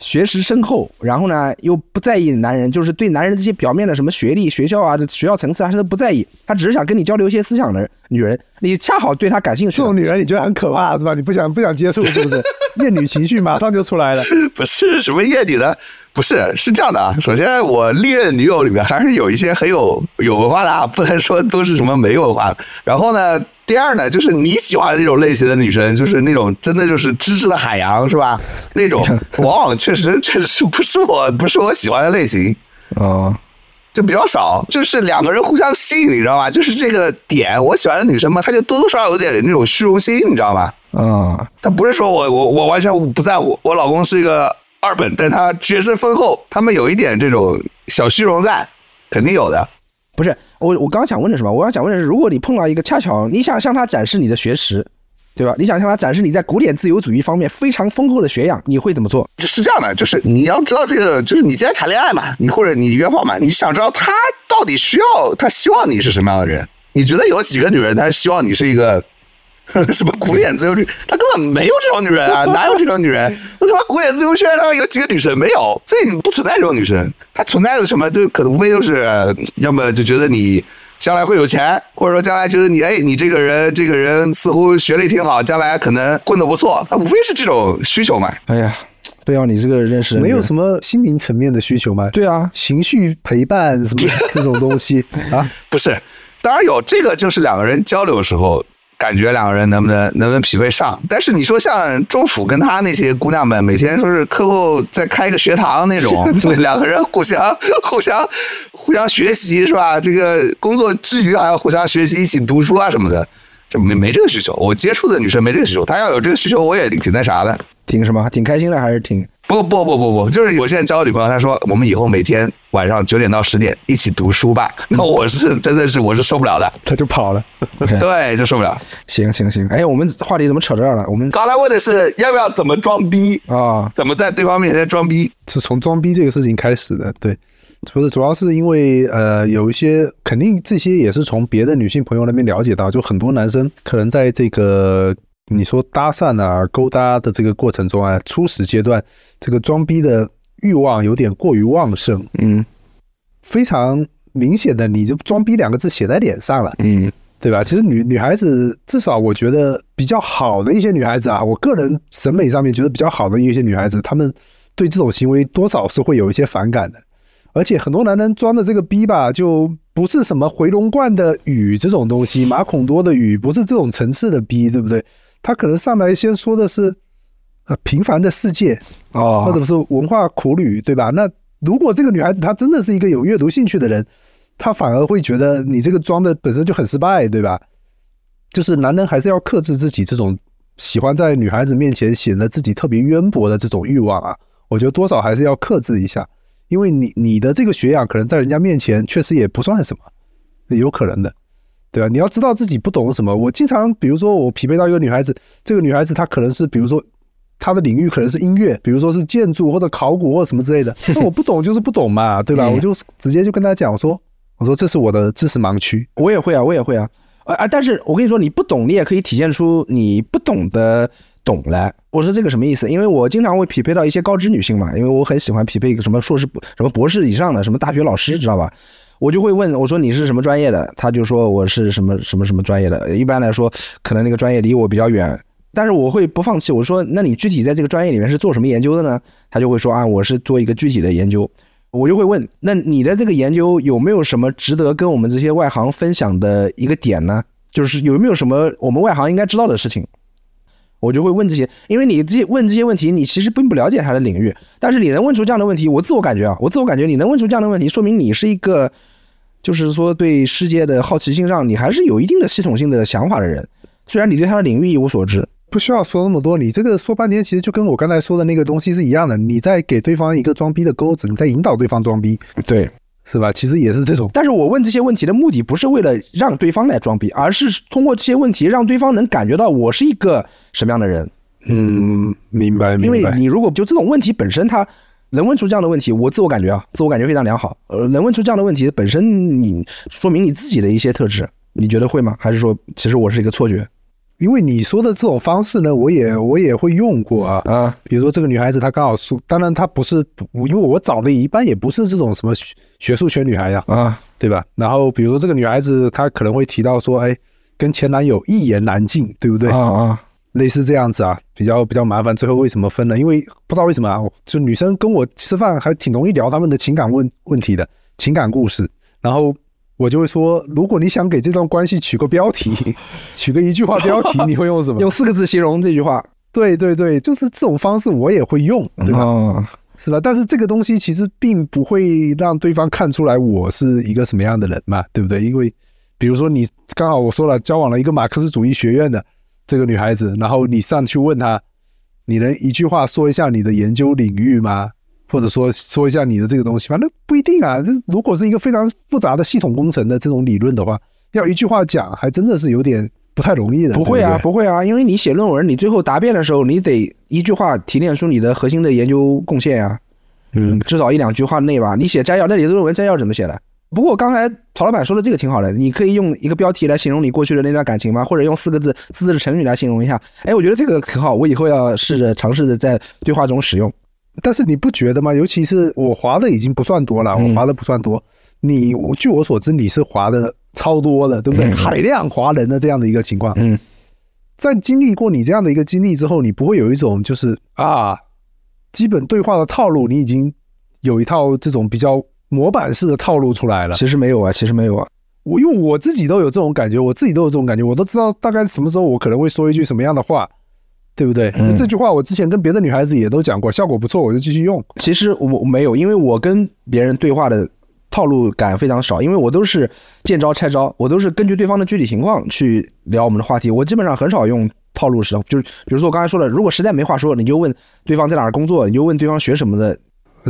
学识深厚，然后呢又不在意男人，就是对男人这些表面的什么学历、学校啊、这学校层次啊，他都不在意，他只是想跟你交流一些思想的女人，你恰好对他感兴趣这，种女人你觉得很可怕是吧？你不想不想接触是不是？厌女情绪马上就出来了。不是什么厌女的，不是是这样的啊。首先，我历任女友里面还是有一些很有有文化的啊，不能说都是什么没文化的。然后呢，第二呢，就是你喜欢的那种类型的女生，就是那种真的就是知识的海洋，是吧？那种 往往确实确实不是我不是我喜欢的类型。哦，就比较少，就是两个人互相吸引，你知道吧？就是这个点，我喜欢的女生嘛，她就多多少少有点那种虚荣心，你知道吧？嗯，她不是说我我我完全不在乎，我老公是一个二本，但他学识丰厚，他们有一点这种小虚荣在，肯定有的。不是我我刚想问的是什么？我要想问的是，如果你碰到一个恰巧你想向他展示你的学识，对吧？你想向他展示你在古典自由主义方面非常丰厚的学养，你会怎么做？是这样的，就是你要知道这个，就是你既然谈恋爱嘛，你或者你约炮嘛，你想知道他到底需要他希望你是什么样的人？你觉得有几个女人她希望你是一个 什么古典自由主义？她根本没有这种女人啊，哪有这种女人？我他妈古典自由圈他妈有几个女神没有？所以不存在这种女生，她存在的什么？就可能无非就是呃要么就觉得你。将来会有钱，或者说将来觉得你，哎，你这个人，这个人似乎学历挺好，将来可能混得不错，他无非是这种需求嘛。哎呀，不要你这个认识没有什么心灵层面的需求吗？对啊，情绪陪伴什么 这种东西啊？不是，当然有这个，就是两个人交流的时候，感觉两个人能不能能不能匹配上。但是你说像钟楚跟他那些姑娘们，每天说是课后再开一个学堂那种，两个人互相互相互相学习是吧？这个工作之余还要互相学习，一起读书啊什么的，这没没这个需求。我接触的女生没这个需求，她要有这个需求，我也挺那啥的。挺什么？挺开心的还是挺？不不不不不，就是我现在交的女朋友，她说我们以后每天晚上九点到十点一起读书吧。那我是真的是我是受不了的，他就跑了。对，就受不了。行行行，哎，我们话题怎么扯这儿了？我们刚才问的是要不要怎么装逼，啊，怎么在对方面前装逼。是从装逼这个事情开始的，对，不是主要是因为呃有一些肯定这些也是从别的女性朋友那边了解到，就很多男生可能在这个你说搭讪啊、勾搭的这个过程中啊，初始阶段这个装逼的欲望有点过于旺盛，嗯非常明显的，你就“装逼”两个字写在脸上了，嗯对吧？其实女女孩子，至少我觉得比较好的一些女孩子啊，我个人审美上面觉得比较好的一些女孩子，她们对这种行为多少是会有一些反感的。而且很多男人装的这个逼吧，就不是什么回龙观的雨这种东西，马孔多的雨，不是这种层次的逼，对不对？他可能上来先说的是，呃，平凡的世界，或哦者是文化苦旅，对吧？那如果这个女孩子她真的是一个有阅读兴趣的人，她反而会觉得你这个装的本身就很失败，对吧？就是男人还是要克制自己这种喜欢在女孩子面前显得自己特别渊博的这种欲望啊，我觉得多少还是要克制一下，因为你你的这个学养可能在人家面前确实也不算什么，有可能的。对吧？你要知道自己不懂什么。我经常，比如说我匹配到一个女孩子，这个女孩子她可能是，比如说她的领域可能是音乐，比如说是建筑或者考古或者什么之类的。那我不懂就是不懂嘛，对吧？嗯我就直接就跟她讲，我说我说这是我的知识盲区。我也会啊，我也会啊，啊啊！但是我跟你说，你不懂，你也可以体现出你不懂的懂来。我说这个什么意思？因为我经常会匹配到一些高知女性嘛，因为我很喜欢匹配一个什么硕士、什么博士以上的，什么大学老师，知道吧？我就会问我说你是什么专业的？他就说我是什么什么什么专业的。一般来说，可能那个专业离我比较远，但是我会不放弃。我说那你具体在这个专业里面是做什么研究的呢？他就会说啊，我是做一个具体的研究。我就会问，那你的这个研究有没有什么值得跟我们这些外行分享的一个点呢？就是有没有什么我们外行应该知道的事情？我就会问这些，因为你这些问这些问题，你其实并不了解他的领域，但是你能问出这样的问题，我自我感觉啊，我自我感觉你能问出这样的问题，说明你是一个，就是说对世界的好奇心上，你还是有一定的系统性的想法的人。虽然你对他的领域一无所知，不需要说那么多，你这个说半天，其实就跟我刚才说的那个东西是一样的。你在给对方一个装逼的钩子，你在引导对方装逼，对，是吧？其实也是这种。但是我问这些问题的目的不是为了让对方来装逼，而是通过这些问题让对方能感觉到我是一个什么样的人。嗯，明白因明白。为你如果就这种问题本身，他能问出这样的问题，我自我感觉啊，自我感觉非常良好。呃，能问出这样的问题本身，你说明你自己的一些特质，你觉得会吗？还是说其实我是一个错觉因为你说的这种方式呢，我也我也会用过啊。啊？比如说这个女孩子她刚好是，当然她不是，因为我找的一般也不是这种什么学学术圈女孩呀、啊，对吧？然后比如说这个女孩子她可能会提到说，哎，跟前男友一言难尽，对不对？啊啊类似这样子啊，比较比较麻烦。最后为什么分呢？因为不知道为什么啊，就女生跟我吃饭还挺容易聊他们的情感问问题的情感故事，然后我就会说，如果你想给这段关系取个标题，取个一句话标题，你会用什么？用四个字形容这句话，对对对，就是这种方式我也会用，对吧？啊是吧？但是这个东西其实并不会让对方看出来我是一个什么样的人嘛，对不对？因为比如说你刚好我说了，交往了一个马克思主义学院的这个女孩子，然后你上去问她，你能一句话说一下你的研究领域吗？或者说说一下你的这个东西反正不一定啊。这如果是一个非常复杂的系统工程的这种理论的话，要一句话讲，还真的是有点不太容易的。不会啊，对对不会啊，因为你写论文，你最后答辩的时候，你得一句话提炼出你的核心的研究贡献呀、嗯，至少一两句话内吧。你写摘要，那你的论文摘要怎么写的？不过刚才曹老板说的这个挺好的，你可以用一个标题来形容你过去的那段感情吗？或者用四个字、四字的成语来形容一下？哎，我觉得这个很好，我以后要试着尝试着在对话中使用。但是你不觉得吗？尤其是我滑的已经不算多了，嗯我滑的不算多。你我据我所知，你是滑的超多的，对不对？嗯海量滑人的这样的一个情况，嗯，在经历过你这样的一个经历之后，你不会有一种就是啊，基本对话的套路，你已经有一套这种比较模板式的套路出来了。其实没有啊，其实没有啊。我因为我自己都有这种感觉，我自己都有这种感觉，我都知道大概什么时候我可能会说一句什么样的话，对不对？嗯这句话我之前跟别的女孩子也都讲过，效果不错，我就继续用。其实我我没有，因为我跟别人对话的套路感非常少，因为我都是见招拆招，我都是根据对方的具体情况去聊我们的话题，我基本上很少用套路式的，就是比如说我刚才说的，如果实在没话说，你就问对方在哪儿工作，你就问对方学什么的，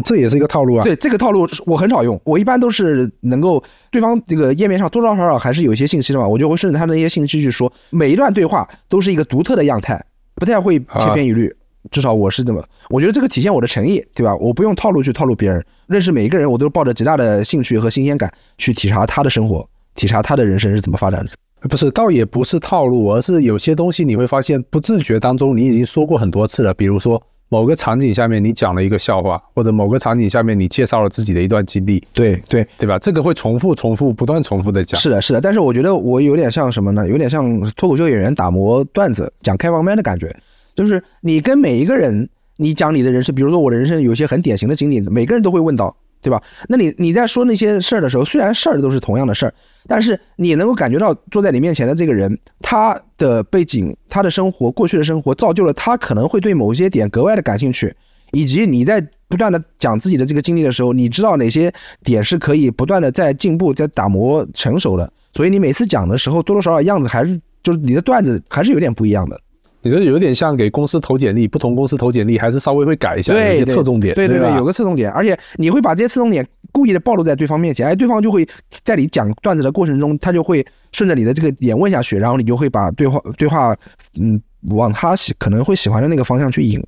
这也是一个套路啊。对这个套路我很少用，我一般都是能够对方这个页面上多多少少还是有一些信息的嘛，我就会顺着他的那些信息去说，每一段对话都是一个独特的样态，不太会千篇一律。至少我是这么，我觉得这个体现我的诚意，对吧？我不用套路去套路别人，认识每一个人，我都抱着极大的兴趣和新鲜感去体察他的生活，体察他的人生是怎么发展的。不是，倒也不是套路，而是有些东西你会发现不自觉当中你已经说过很多次了。比如说某个场景下面你讲了一个笑话，或者某个场景下面你介绍了自己的一段经历，对对，对吧？这个会重复、重复、不断重复的讲。是的，是的。但是我觉得我有点像什么呢？有点像脱口秀演员打磨段子、讲开放麦的感觉，就是你跟每一个人，你讲你的人生，比如说我的人生有一些很典型的经历，每个人都会问到。对吧？那你你在说那些事儿的时候，虽然事儿都是同样的事儿，但是你能够感觉到坐在你面前的这个人，他的背景、他的生活、过去的生活，造就了他可能会对某些点格外的感兴趣，以及你在不断的讲自己的这个经历的时候，你知道哪些点是可以不断的在进步、在打磨、成熟的，所以你每次讲的时候，多多少少样子还是就是你的段子还是有点不一样的。你这有点像给公司投简历，不同公司投简历还是稍微会改一下有些侧重点，对对对，有个侧重点，而且你会把这些侧重点故意的暴露在对方面前，哎，对方就会在你讲段子的过程中，他就会顺着你的这个点问下去，然后你就会把对话对话，嗯，往他喜可能会喜欢的那个方向去引，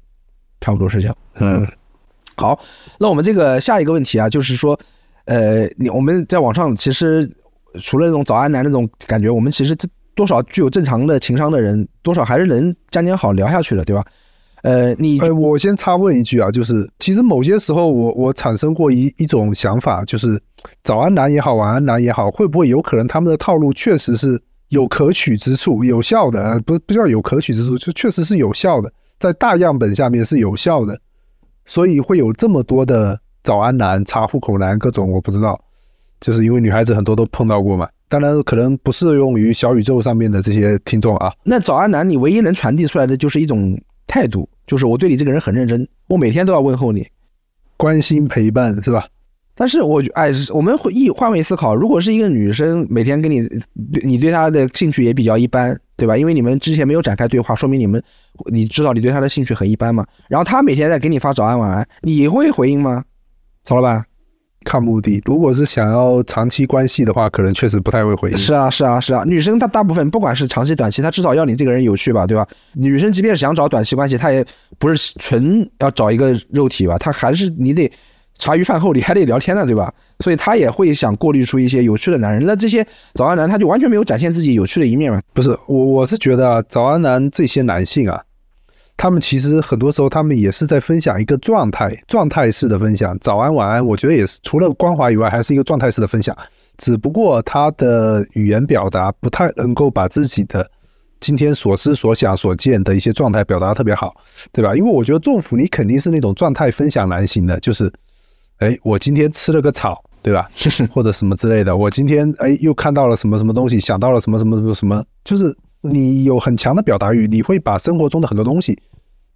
差不多是这样。嗯，好，那我们这个下一个问题啊，就是说，呃，你我们在网上其实除了那种早安男那种感觉，我们其实这。多少具有正常的情商的人，多少还是能讲讲好聊下去的，对吧？呃，你呃，我先插问一句啊，就是其实某些时候，我我产生过一一种想法，就是早安男也好，晚安男也好，会不会有可能他们的套路确实是有可取之处，有效的？不不叫有可取之处，就确实是有效的，在大样本下面是有效的，所以会有这么多的早安男、查户口男，各种我不知道，就是因为女孩子很多都碰到过嘛。当然，可能不适用于小宇宙上面的这些听众啊。那早安男，你唯一能传递出来的就是一种态度，就是我对你这个人很认真，我每天都要问候你，关心陪伴，是吧？但是我哎，我们会一换位思考，如果是一个女生每天跟你，你对她的兴趣也比较一般，对吧？因为你们之前没有展开对话，说明你们你知道你对她的兴趣很一般嘛。然后她每天在给你发早安晚安，你会回应吗，曹老板？看目的，如果是想要长期关系的话，可能确实不太会回应。是啊，是啊，是啊，女生她大部分不管是长期短期，她至少要你这个人有趣吧，对吧？女生即便想找短期关系，她也不是纯要找一个肉体吧，她还是你得茶余饭后你还得聊天呢，对吧？所以她也会想过滤出一些有趣的男人。那这些早安男他就完全没有展现自己有趣的一面嘛？不是，我我是觉得啊，早安男这些男性啊。他们其实很多时候，他们也是在分享一个状态，状态式的分享。早安，晚安，我觉得也是除了关怀以外，还是一个状态式的分享。只不过他的语言表达不太能够把自己的今天所思所想所见的一些状态表达特别好，对吧？因为我觉得仲甫你肯定是那种状态分享男型的，就是，哎，我今天吃了个草，对吧？或者什么之类的。我今天哎又看到了什么什么东西，想到了什么什么什么什么，就是。你有很强的表达欲，你会把生活中的很多东西，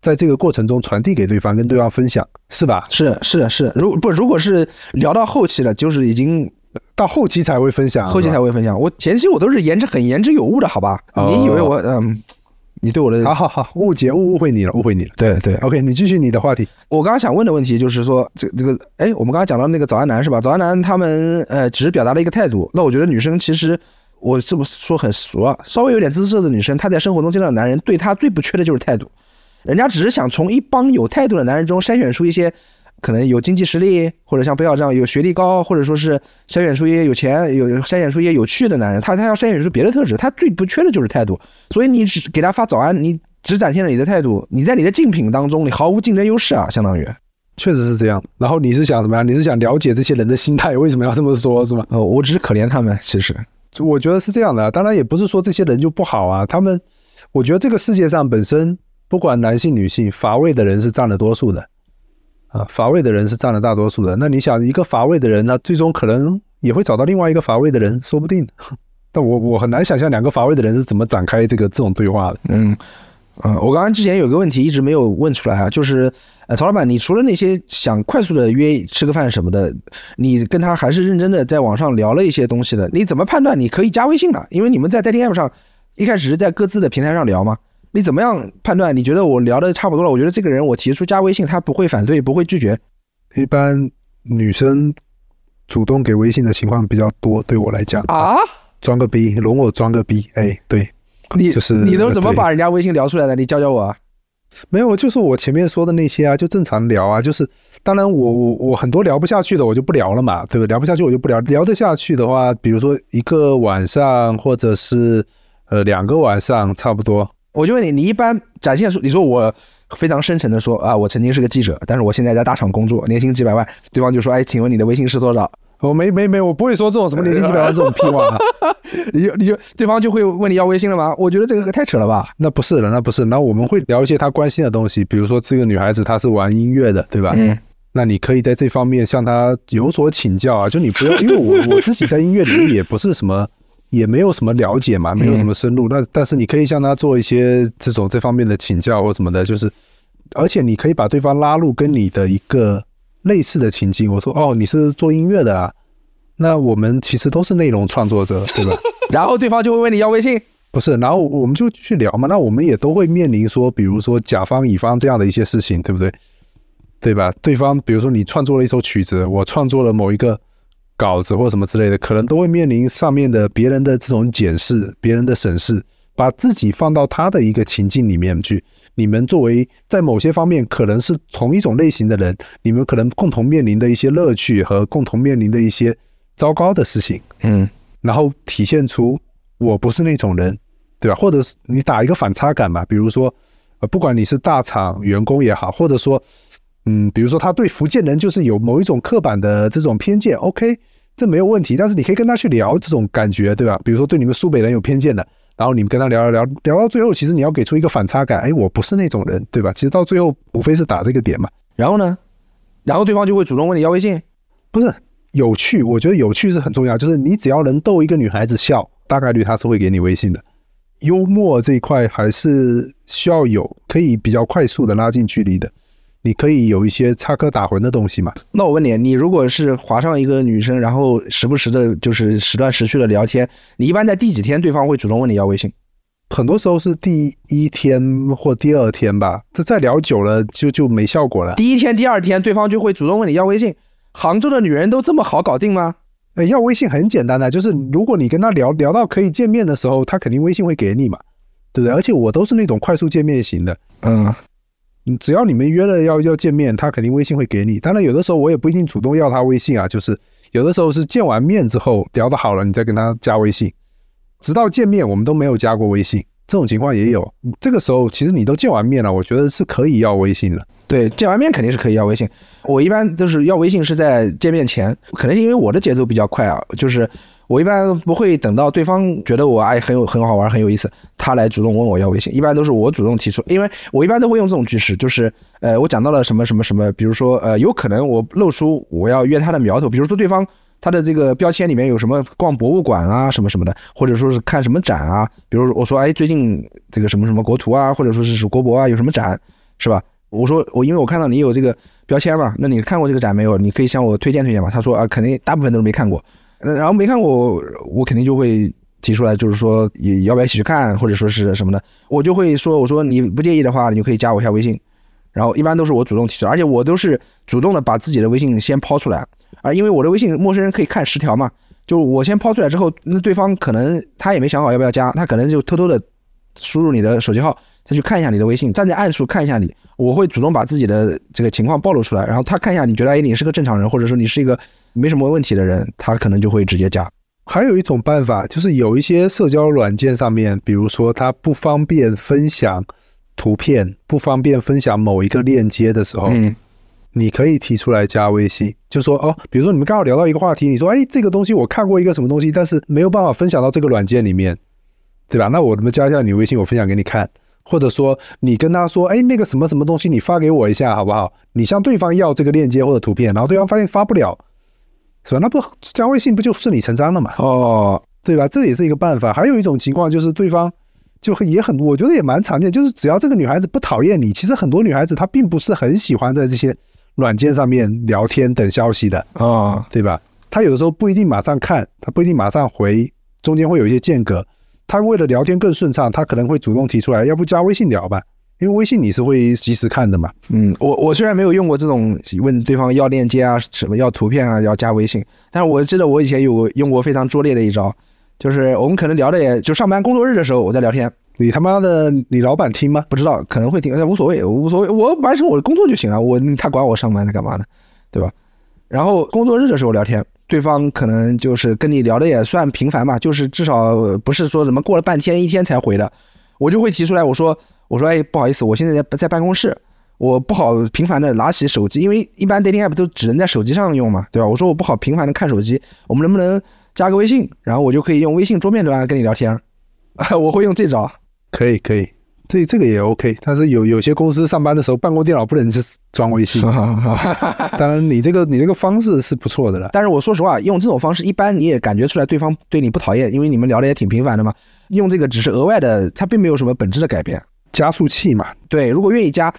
在这个过程中传递给对方，跟对方分享，是吧？是是是，如不如果是聊到后期了，就是已经到后期才会分享，后期才会分享。我前期我都是言之很言之有物的，好吧？你以为我嗯，你对我的好好好误解误误会你了，误会你了。对对，OK，你继续你的话题。我刚刚想问的问题就是说，这这个哎，我们刚刚讲到那个早安男是吧？早安男他们呃只是表达了一个态度，那我觉得女生其实。我这么说很俗啊，稍微有点姿色的女生，她在生活中见到的男人，对她最不缺的就是态度。人家只是想从一帮有态度的男人中筛选出一些可能有经济实力，或者像贝尔这样有学历高，或者说是筛选出一些有钱、有筛选出一些有趣的男人。他他要筛选出别的特质，他最不缺的就是态度。所以你只给他发早安，你只展现了你的态度，你在你的竞品当中，你毫无竞争优势啊，相当于。确实是这样。然后你是想什么呀？你是想了解这些人的心态，为什么要这么说，是吗？呃，我只是可怜他们，其实。我觉得是这样的，当然也不是说这些人就不好啊。他们，我觉得这个世界上本身不管男性女性，乏味的人是占了多数的，啊，乏味的人是占了大多数的。那你想，一个乏味的人，那最终可能也会找到另外一个乏味的人，说不定。但我我很难想象两个乏味的人是怎么展开这个这种对话的。嗯。嗯，我刚刚之前有个问题一直没有问出来啊，就是，呃，曹老板，你除了那些想快速的约吃个饭什么的，你跟他还是认真的在网上聊了一些东西的，你怎么判断你可以加微信的？因为你们在 dating app 上一开始是在各自的平台上聊吗？你怎么样判断？你觉得我聊的差不多了？我觉得这个人我提出加微信，他不会反对，不会拒绝。一般女生主动给微信的情况比较多，对我来讲啊，装个逼，容我装个逼，哎，对。你就是你都怎么把人家微信聊出来的？你教教我。啊。没有，就是我前面说的那些啊，就正常聊啊。就是当然，我我我很多聊不下去的，我就不聊了嘛，对吧？聊不下去我就不聊。聊得下去的话，比如说一个晚上，或者是呃两个晚上，差不多。我就问你，你一般展现出你说我非常深沉的说啊，我曾经是个记者，但是我现在在大厂工作，年薪几百万。对方就说，哎，请问你的微信是多少？我没没没，我不会说这种什么年薪几百万这种屁话、啊。你就你就对方就会问你要微信了吗？我觉得这个太扯了吧。那不是的，那不是。那我们会聊一些他关心的东西，比如说这个女孩子她是玩音乐的，对吧？嗯。那你可以在这方面向她有所请教啊。就你不要，因为我我自己在音乐领域也不是什么，也没有什么了解嘛，没有什么深入。那但是你可以向他做一些这种这方面的请教或什么的，就是，而且你可以把对方拉入跟你的一个类似的情境。我说哦，你是做音乐的啊，那我们其实都是内容创作者，对吧？然后对方就会问你要微信。不是，然后我们就去聊嘛。那我们也都会面临说，比如说甲方乙方这样的一些事情，对不对？对吧？对方比如说你创作了一首曲子，我创作了某一个稿子或什么之类的，可能都会面临上面的别人的这种检视、别人的审视，把自己放到他的一个情境里面去。你们作为在某些方面可能是同一种类型的人，你们可能共同面临的一些乐趣和共同面临的一些糟糕的事情，嗯，然后体现出我不是那种人，对吧？或者是你打一个反差感嘛，比如说，呃，不管你是大厂员工也好，或者说，嗯，比如说他对福建人就是有某一种刻板的这种偏见，OK，这没有问题，但是你可以跟他去聊这种感觉，对吧？比如说对你们苏北人有偏见的，然后你们跟他聊聊聊聊到最后，其实你要给出一个反差感，哎，我不是那种人，对吧？其实到最后无非是打这个点嘛，然后呢，然后对方就会主动问你要微信。不是有趣，我觉得有趣是很重要，就是你只要能逗一个女孩子笑，大概率她是会给你微信的。幽默这一块还是需要有，可以比较快速的拉近距离的。你可以有一些插科打诨的东西嘛？那我问你，你如果是划上一个女生，然后时不时的，就是时断时续的聊天，你一般在第几天对方会主动问你要微信？很多时候是第一天或第二天吧，这再聊久了就就没效果了。第一天、第二天，对方就会主动问你要微信。杭州的女人都这么好搞定吗？呃，要微信很简单的，就是如果你跟他聊聊到可以见面的时候，他肯定微信会给你嘛，对不对？而且我都是那种快速见面型的，嗯，只要你们约了要要见面，他肯定微信会给你。当然，有的时候我也不一定主动要他微信啊，就是有的时候是见完面之后聊得好了，你再跟他加微信，直到见面我们都没有加过微信，这种情况也有。这个时候其实你都见完面了，我觉得是可以要微信的。对，见完面肯定是可以要微信。我一般都是要微信是在见面前，可能是因为我的节奏比较快啊，就是我一般不会等到对方觉得我哎很有很好玩很有意思，他来主动问我要微信，一般都是我主动提出，因为我一般都会用这种句式，就是呃我讲到了什么什么什么，比如说呃有可能我露出我要约他的苗头，比如说对方。他的这个标签里面有什么逛博物馆啊，什么什么的，或者说是看什么展啊，比如我说哎最近这个什么什么国图啊，或者说是是国博啊有什么展，是吧？我说我因为我看到你有这个标签嘛，那你看过这个展没有？你可以向我推荐推荐嘛。他说啊，肯定大部分都是没看过，呃然后没看过，我肯定就会提出来，就是说也要不要一起去看，或者说是什么的，我就会说我说你不介意的话，你就可以加我一下微信。然后一般都是我主动提出，而且我都是主动的把自己的微信先抛出来，啊，因为我的微信陌生人可以看十条嘛，就我先抛出来之后，那对方可能他也没想好要不要加，他可能就偷偷的输入你的手机号，他去看一下你的微信，站在暗处看一下你，我会主动把自己的这个情况暴露出来，然后他看一下，你觉得哎你是个正常人，或者说你是一个没什么问题的人，他可能就会直接加。还有一种办法，就是有一些社交软件上面，比如说它不方便分享图片，不方便分享某一个链接的时候，嗯你可以提出来加微信，就说哦，比如说你们刚好聊到一个话题，你说哎，这个东西我看过一个什么东西，但是没有办法分享到这个软件里面，对吧？那我们加一下你微信，我分享给你看，或者说你跟他说，哎，那个什么什么东西你发给我一下好不好？你向对方要这个链接或者图片，然后对方发现发不了，是吧？那不加微信不就顺理成章了嘛？哦，对吧？这也是一个办法。还有一种情况就是对方就很也很，我觉得也蛮常见，就是只要这个女孩子不讨厌你，其实很多女孩子她并不是很喜欢在这些软件上面聊天等消息的，啊，对吧？她有的时候不一定马上看，她不一定马上回，中间会有一些间隔。她为了聊天更顺畅，她可能会主动提出来，要不加微信聊吧？因为微信你是会及时看的嘛。嗯，我我虽然没有用过这种问对方要链接啊，什么要图片啊，要加微信，但是我记得我以前有用过非常拙劣的一招，就是我们可能聊的也就上班工作日的时候我在聊天，你他妈的，你老板听吗？不知道可能会听，但无所谓，无所谓，我完成我的工作就行了，我他管我上班在干嘛呢，对吧？然后工作日的时候聊天，对方可能就是跟你聊的也算频繁吧，就是至少不是说什么过了半天一天才回的，我就会提出来，我说我说哎不好意思，我现在在在办公室，我不好频繁的拿起手机，因为一般 dating app 都只能在手机上用嘛，对吧？我说我不好频繁的看手机，我们能不能加个微信，然后我就可以用微信桌面端跟你聊天儿，我会用这招。可以可以，这这个也 OK。但是有有些公司上班的时候，办公电脑不能是装微信。当然，你这个你这个方式是不错的了。但是我说实话，用这种方式，一般你也感觉出来对方对你不讨厌，因为你们聊的也挺频繁的嘛。用这个只是额外的，它并没有什么本质的改变。加速器嘛，对，如果愿意加，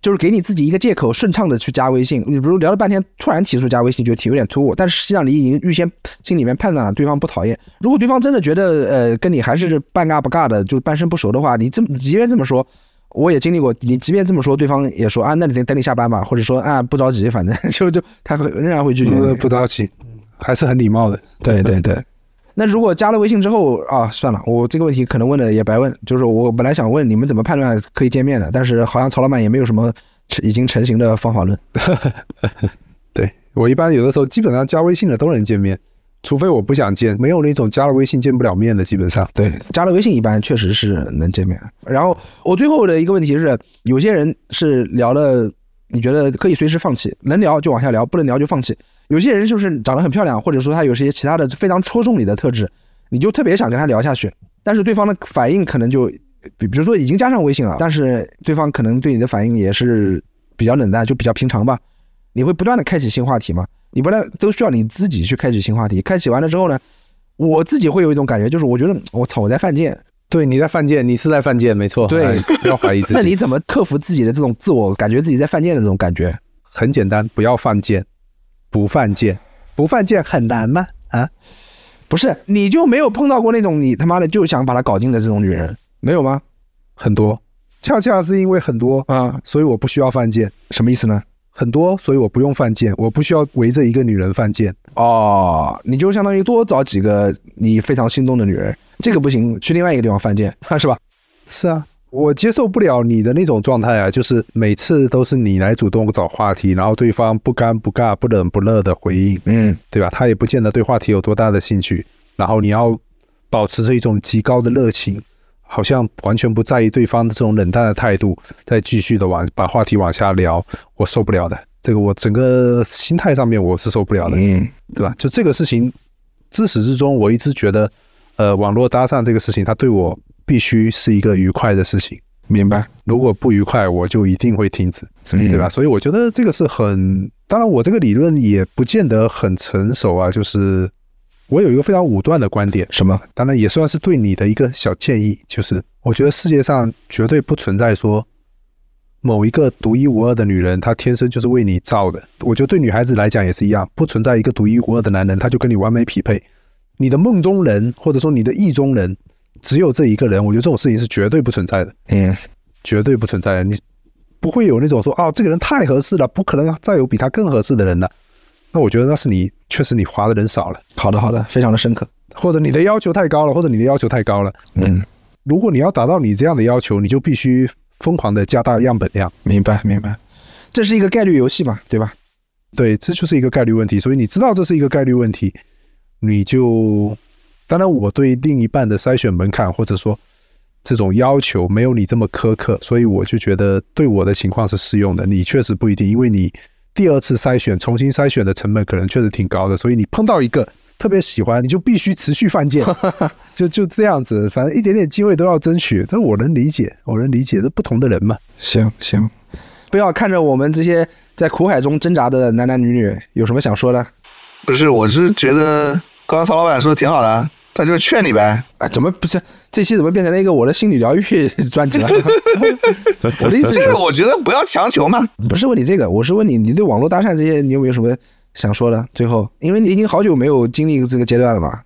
就是给你自己一个借口，顺畅的去加微信。你比如聊了半天，突然提出加微信，觉得挺有点突兀。但是实际上你已经预先心里面判断了对方不讨厌。如果对方真的觉得呃跟你还是半尬不尬的，就半生不熟的话，你这么即便这么说，我也经历过。你即便这么说，对方也说啊，那你等等你下班吧，或者说啊不着急，反正 就就他会仍然会拒绝不着急，还是很礼貌的。对对对。那如果加了微信之后啊，算了，我这个问题可能问的也白问。就是我本来想问你们怎么判断可以见面的，但是好像曹老板也没有什么已经成型的方法论。对我一般有的时候基本上加微信的都能见面，除非我不想见，没有那种加了微信见不了面的，基本上。对，加了微信一般确实是能见面。然后我最后的一个问题是，有些人是聊了，你觉得可以随时放弃，能聊就往下聊，不能聊就放弃。有些人就是长得很漂亮，或者说他有些其他的非常戳中你的特质，你就特别想跟他聊下去，但是对方的反应可能就，比比如说已经加上微信了，但是对方可能对你的反应也是比较冷淡，就比较平常吧。你会不断的开启新话题吗？你不断都需要你自己去开启新话题。开启完了之后呢，我自己会有一种感觉，就是我觉得我操，我在犯贱。对，你在犯贱，你是在犯贱，没错。对哎不要怀疑自己。那你怎么克服自己的这种自我感觉自己在犯贱的这种感觉？很简单，不要犯贱，不犯贱，不犯贱很难吗？啊，不是，你就没有碰到过那种你他妈的就想把她搞定的这种女人，没有吗？很多，恰恰是因为很多，啊，所以我不需要犯贱。什么意思呢？很多，所以我不用犯贱，我不需要围着一个女人犯贱。哦，你就相当于多找几个你非常心动的女人，这个不行，去另外一个地方犯贱，是吧？是啊，我接受不了你的那种状态啊，就是每次都是你来主动找话题，然后对方不尴不尬、不冷不热的回应，嗯，对吧？他也不见得对话题有多大的兴趣，然后你要保持着一种极高的热情，好像完全不在意对方的这种冷淡的态度，再继续的往把话题往下聊，我受不了的。这个我整个心态上面我是受不了的，嗯，对吧？就这个事情，自始至终我一直觉得，呃，网络搭讪这个事情，它对我必须是一个愉快的事情。明白，如果不愉快，我就一定会停止，嗯对吧？所以我觉得这个是很，当然我这个理论也不见得很成熟啊，就是我有一个非常武断的观点，什么？当然也算是对你的一个小建议，就是我觉得世界上绝对不存在说某一个独一无二的女人，她天生就是为你造的。我觉得对女孩子来讲也是一样，不存在一个独一无二的男人，他就跟你完美匹配。你的梦中人，或者说你的意中人，只有这一个人，我觉得这种事情是绝对不存在的。嗯，绝对不存在的。你不会有那种说哦，这个人太合适了，不可能再有比他更合适的人了。那我觉得那是你确实你划的人少了，好的，好的，非常的深刻。或者你的要求太高了，或者你的要求太高了。嗯，如果你要达到你这样的要求，你就必须疯狂的加大样本量。明白，明白。这是一个概率游戏嘛，对吧？对，这就是一个概率问题。所以你知道这是一个概率问题，你就当然我对另一半的筛选门槛或者说这种要求没有你这么苛刻，所以我就觉得对我的情况是适用的。你确实不一定，因为你第二次筛选、重新筛选的成本可能确实挺高的，所以你碰到一个特别喜欢，你就必须持续犯贱，就就这样子，反正一点点机会都要争取。但我能理解，我能理解，这不同的人嘛。行行，不要看着我们这些在苦海中挣扎的男男女女，有什么想说的？不是，我是觉得刚刚曹老板说的挺好的，他就是劝你呗。啊，怎么不是这期怎么变成了一个我的心理疗愈 专辑了？我的意思是这个我觉得不要强求嘛。不是问你这个，我是问你，你对网络搭讪这些，你有没有什么想说的？最后，因为你已经好久没有经历这个阶段了嘛。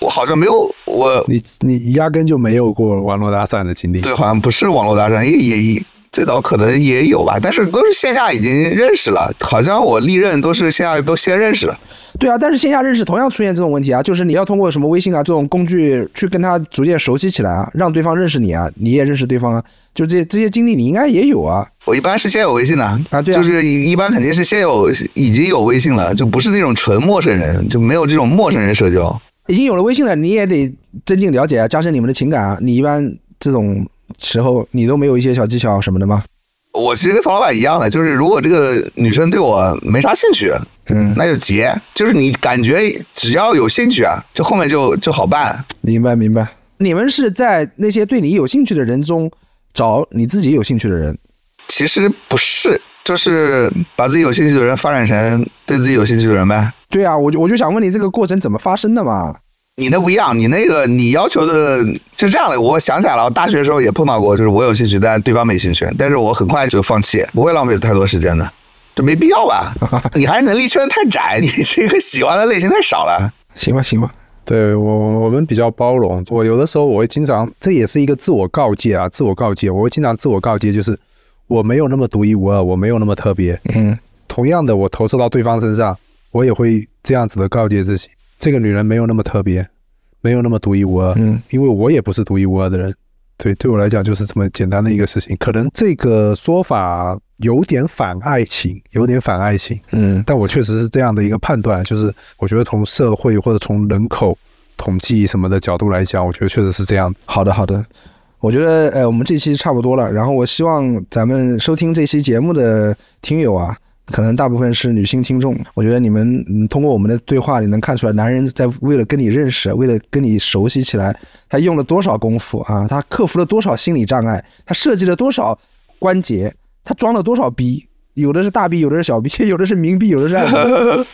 我好像没有，我你你压根就没有过网络搭讪的经历。对好像不是网络搭讪，也也也最早可能也有吧，但是都是线下已经认识了，好像我历任都是线下都先认识了。对啊，但是线下认识同样出现这种问题啊，就是你要通过什么微信啊这种工具去跟他逐渐熟悉起来啊，让对方认识你啊，你也认识对方啊，就这这些经历你应该也有啊。我一般是先有微信的啊对啊就是一一般肯定是先有已经有微信了，就不是那种纯陌生人，就没有这种陌生人社交。已经有了微信了，你也得增进了解啊，加深你们的情感啊。你一般这种时候，你都没有一些小技巧什么的吗？我其实跟曹老板一样的，就是如果这个女生对我没啥兴趣，嗯，那就结。就是你感觉只要有兴趣啊，就后面就就好办。明白明白。你们是在那些对你有兴趣的人中找你自己有兴趣的人？其实不是，就是把自己有兴趣的人发展成对自己有兴趣的人呗。对啊，我就我就想问你这个过程怎么发生的嘛？你那不一样，你那个你要求的是这样的。我想起来了，我大学的时候也碰到过，就是我有兴趣，但对方没兴趣，但是我很快就放弃，不会浪费太多时间的，这没必要吧？你还是能力圈太窄，你这个喜欢的类型太少了。行吧行吧，对我我们比较包容。我有的时候我会经常，这也是一个自我告诫啊，自我告诫，我会经常自我告诫，就是我没有那么独一无二，我没有那么特别。嗯同样的，我投射到对方身上，我也会这样子的告诫自己：这个女人没有那么特别，没有那么独一无二。嗯因为我也不是独一无二的人。对，对我来讲就是这么简单的一个事情。可能这个说法有点反爱情，有点反爱情，嗯但我确实是这样的一个判断，就是我觉得从社会或者从人口统计什么的角度来讲，我觉得确实是这样。好的好的，我觉得呃我们这期差不多了，然后我希望咱们收听这期节目的听友啊。可能大部分是女性听众，我觉得你们嗯通过我们的对话，你能看出来，男人在为了跟你认识，为了跟你熟悉起来，他用了多少功夫啊，他克服了多少心理障碍，他设计了多少关节，他装了多少逼，有的是大逼，有的是小逼，有的是明逼，有的是。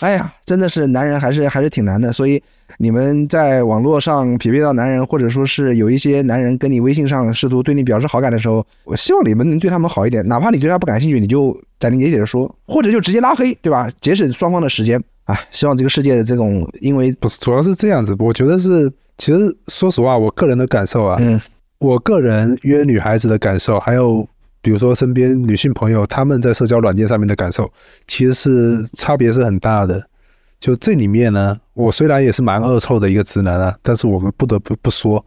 哎呀，真的是男人还是还是挺难的。所以你们在网络上匹配到男人，或者说是有一些男人跟你微信上试图对你表示好感的时候，我希望你们能对他们好一点，哪怕你对他不感兴趣，你就斩钉截铁的说，或者就直接拉黑，对吧？节省双方的时间。啊，希望这个世界的这种，因为不是，主要是这样子。我觉得是，其实说实话，我个人的感受啊，嗯我个人约女孩子的感受，还有比如说身边女性朋友她们在社交软件上面的感受，其实是差别是很大的。就这里面呢，我虽然也是蛮恶臭的一个直男啊，但是我们不得不不说，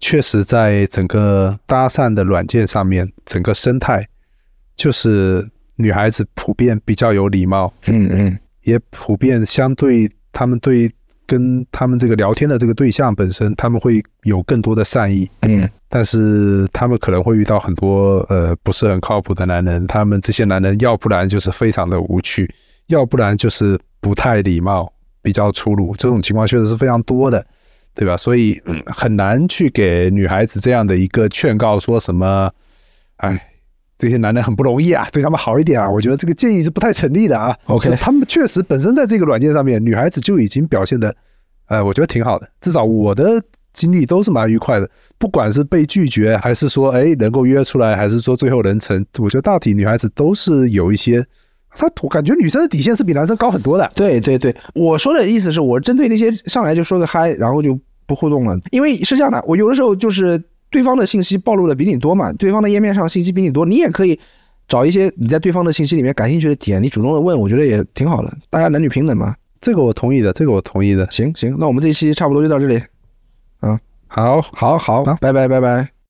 确实在整个搭讪的软件上面，整个生态就是女孩子普遍比较有礼貌，嗯嗯也普遍相对他们对跟他们这个聊天的这个对象本身，他们会有更多的善意，嗯但是他们可能会遇到很多呃不是很靠谱的男人，他们这些男人要不然就是非常的无趣，要不然就是不太礼貌，比较粗鲁，这种情况确实是非常多的，对吧？所以、嗯很难去给女孩子这样的一个劝告，说什么，哎。这些男人很不容易啊，对他们好一点啊！我觉得这个建议是不太成立的啊。OK 他们确实本身在这个软件上面，女孩子就已经表现的，呃，我觉得挺好的。至少我的经历都是蛮愉快的，不管是被拒绝，还是说哎能够约出来，还是说最后能成，我觉得大体女孩子都是有一些，她我感觉女生的底线是比男生高很多的。对对对，我说的意思是我针对那些上来就说个嗨，然后就不互动了，因为是这样的，我有的时候就是对方的信息暴露的比你多嘛，对方的页面上信息比你多，你也可以找一些你在对方的信息里面感兴趣的点，你主动的问，我觉得也挺好的，大家男女平等嘛。这个我同意的，这个我同意的。行行，那我们这一期差不多就到这里，好，好好好，拜拜拜拜。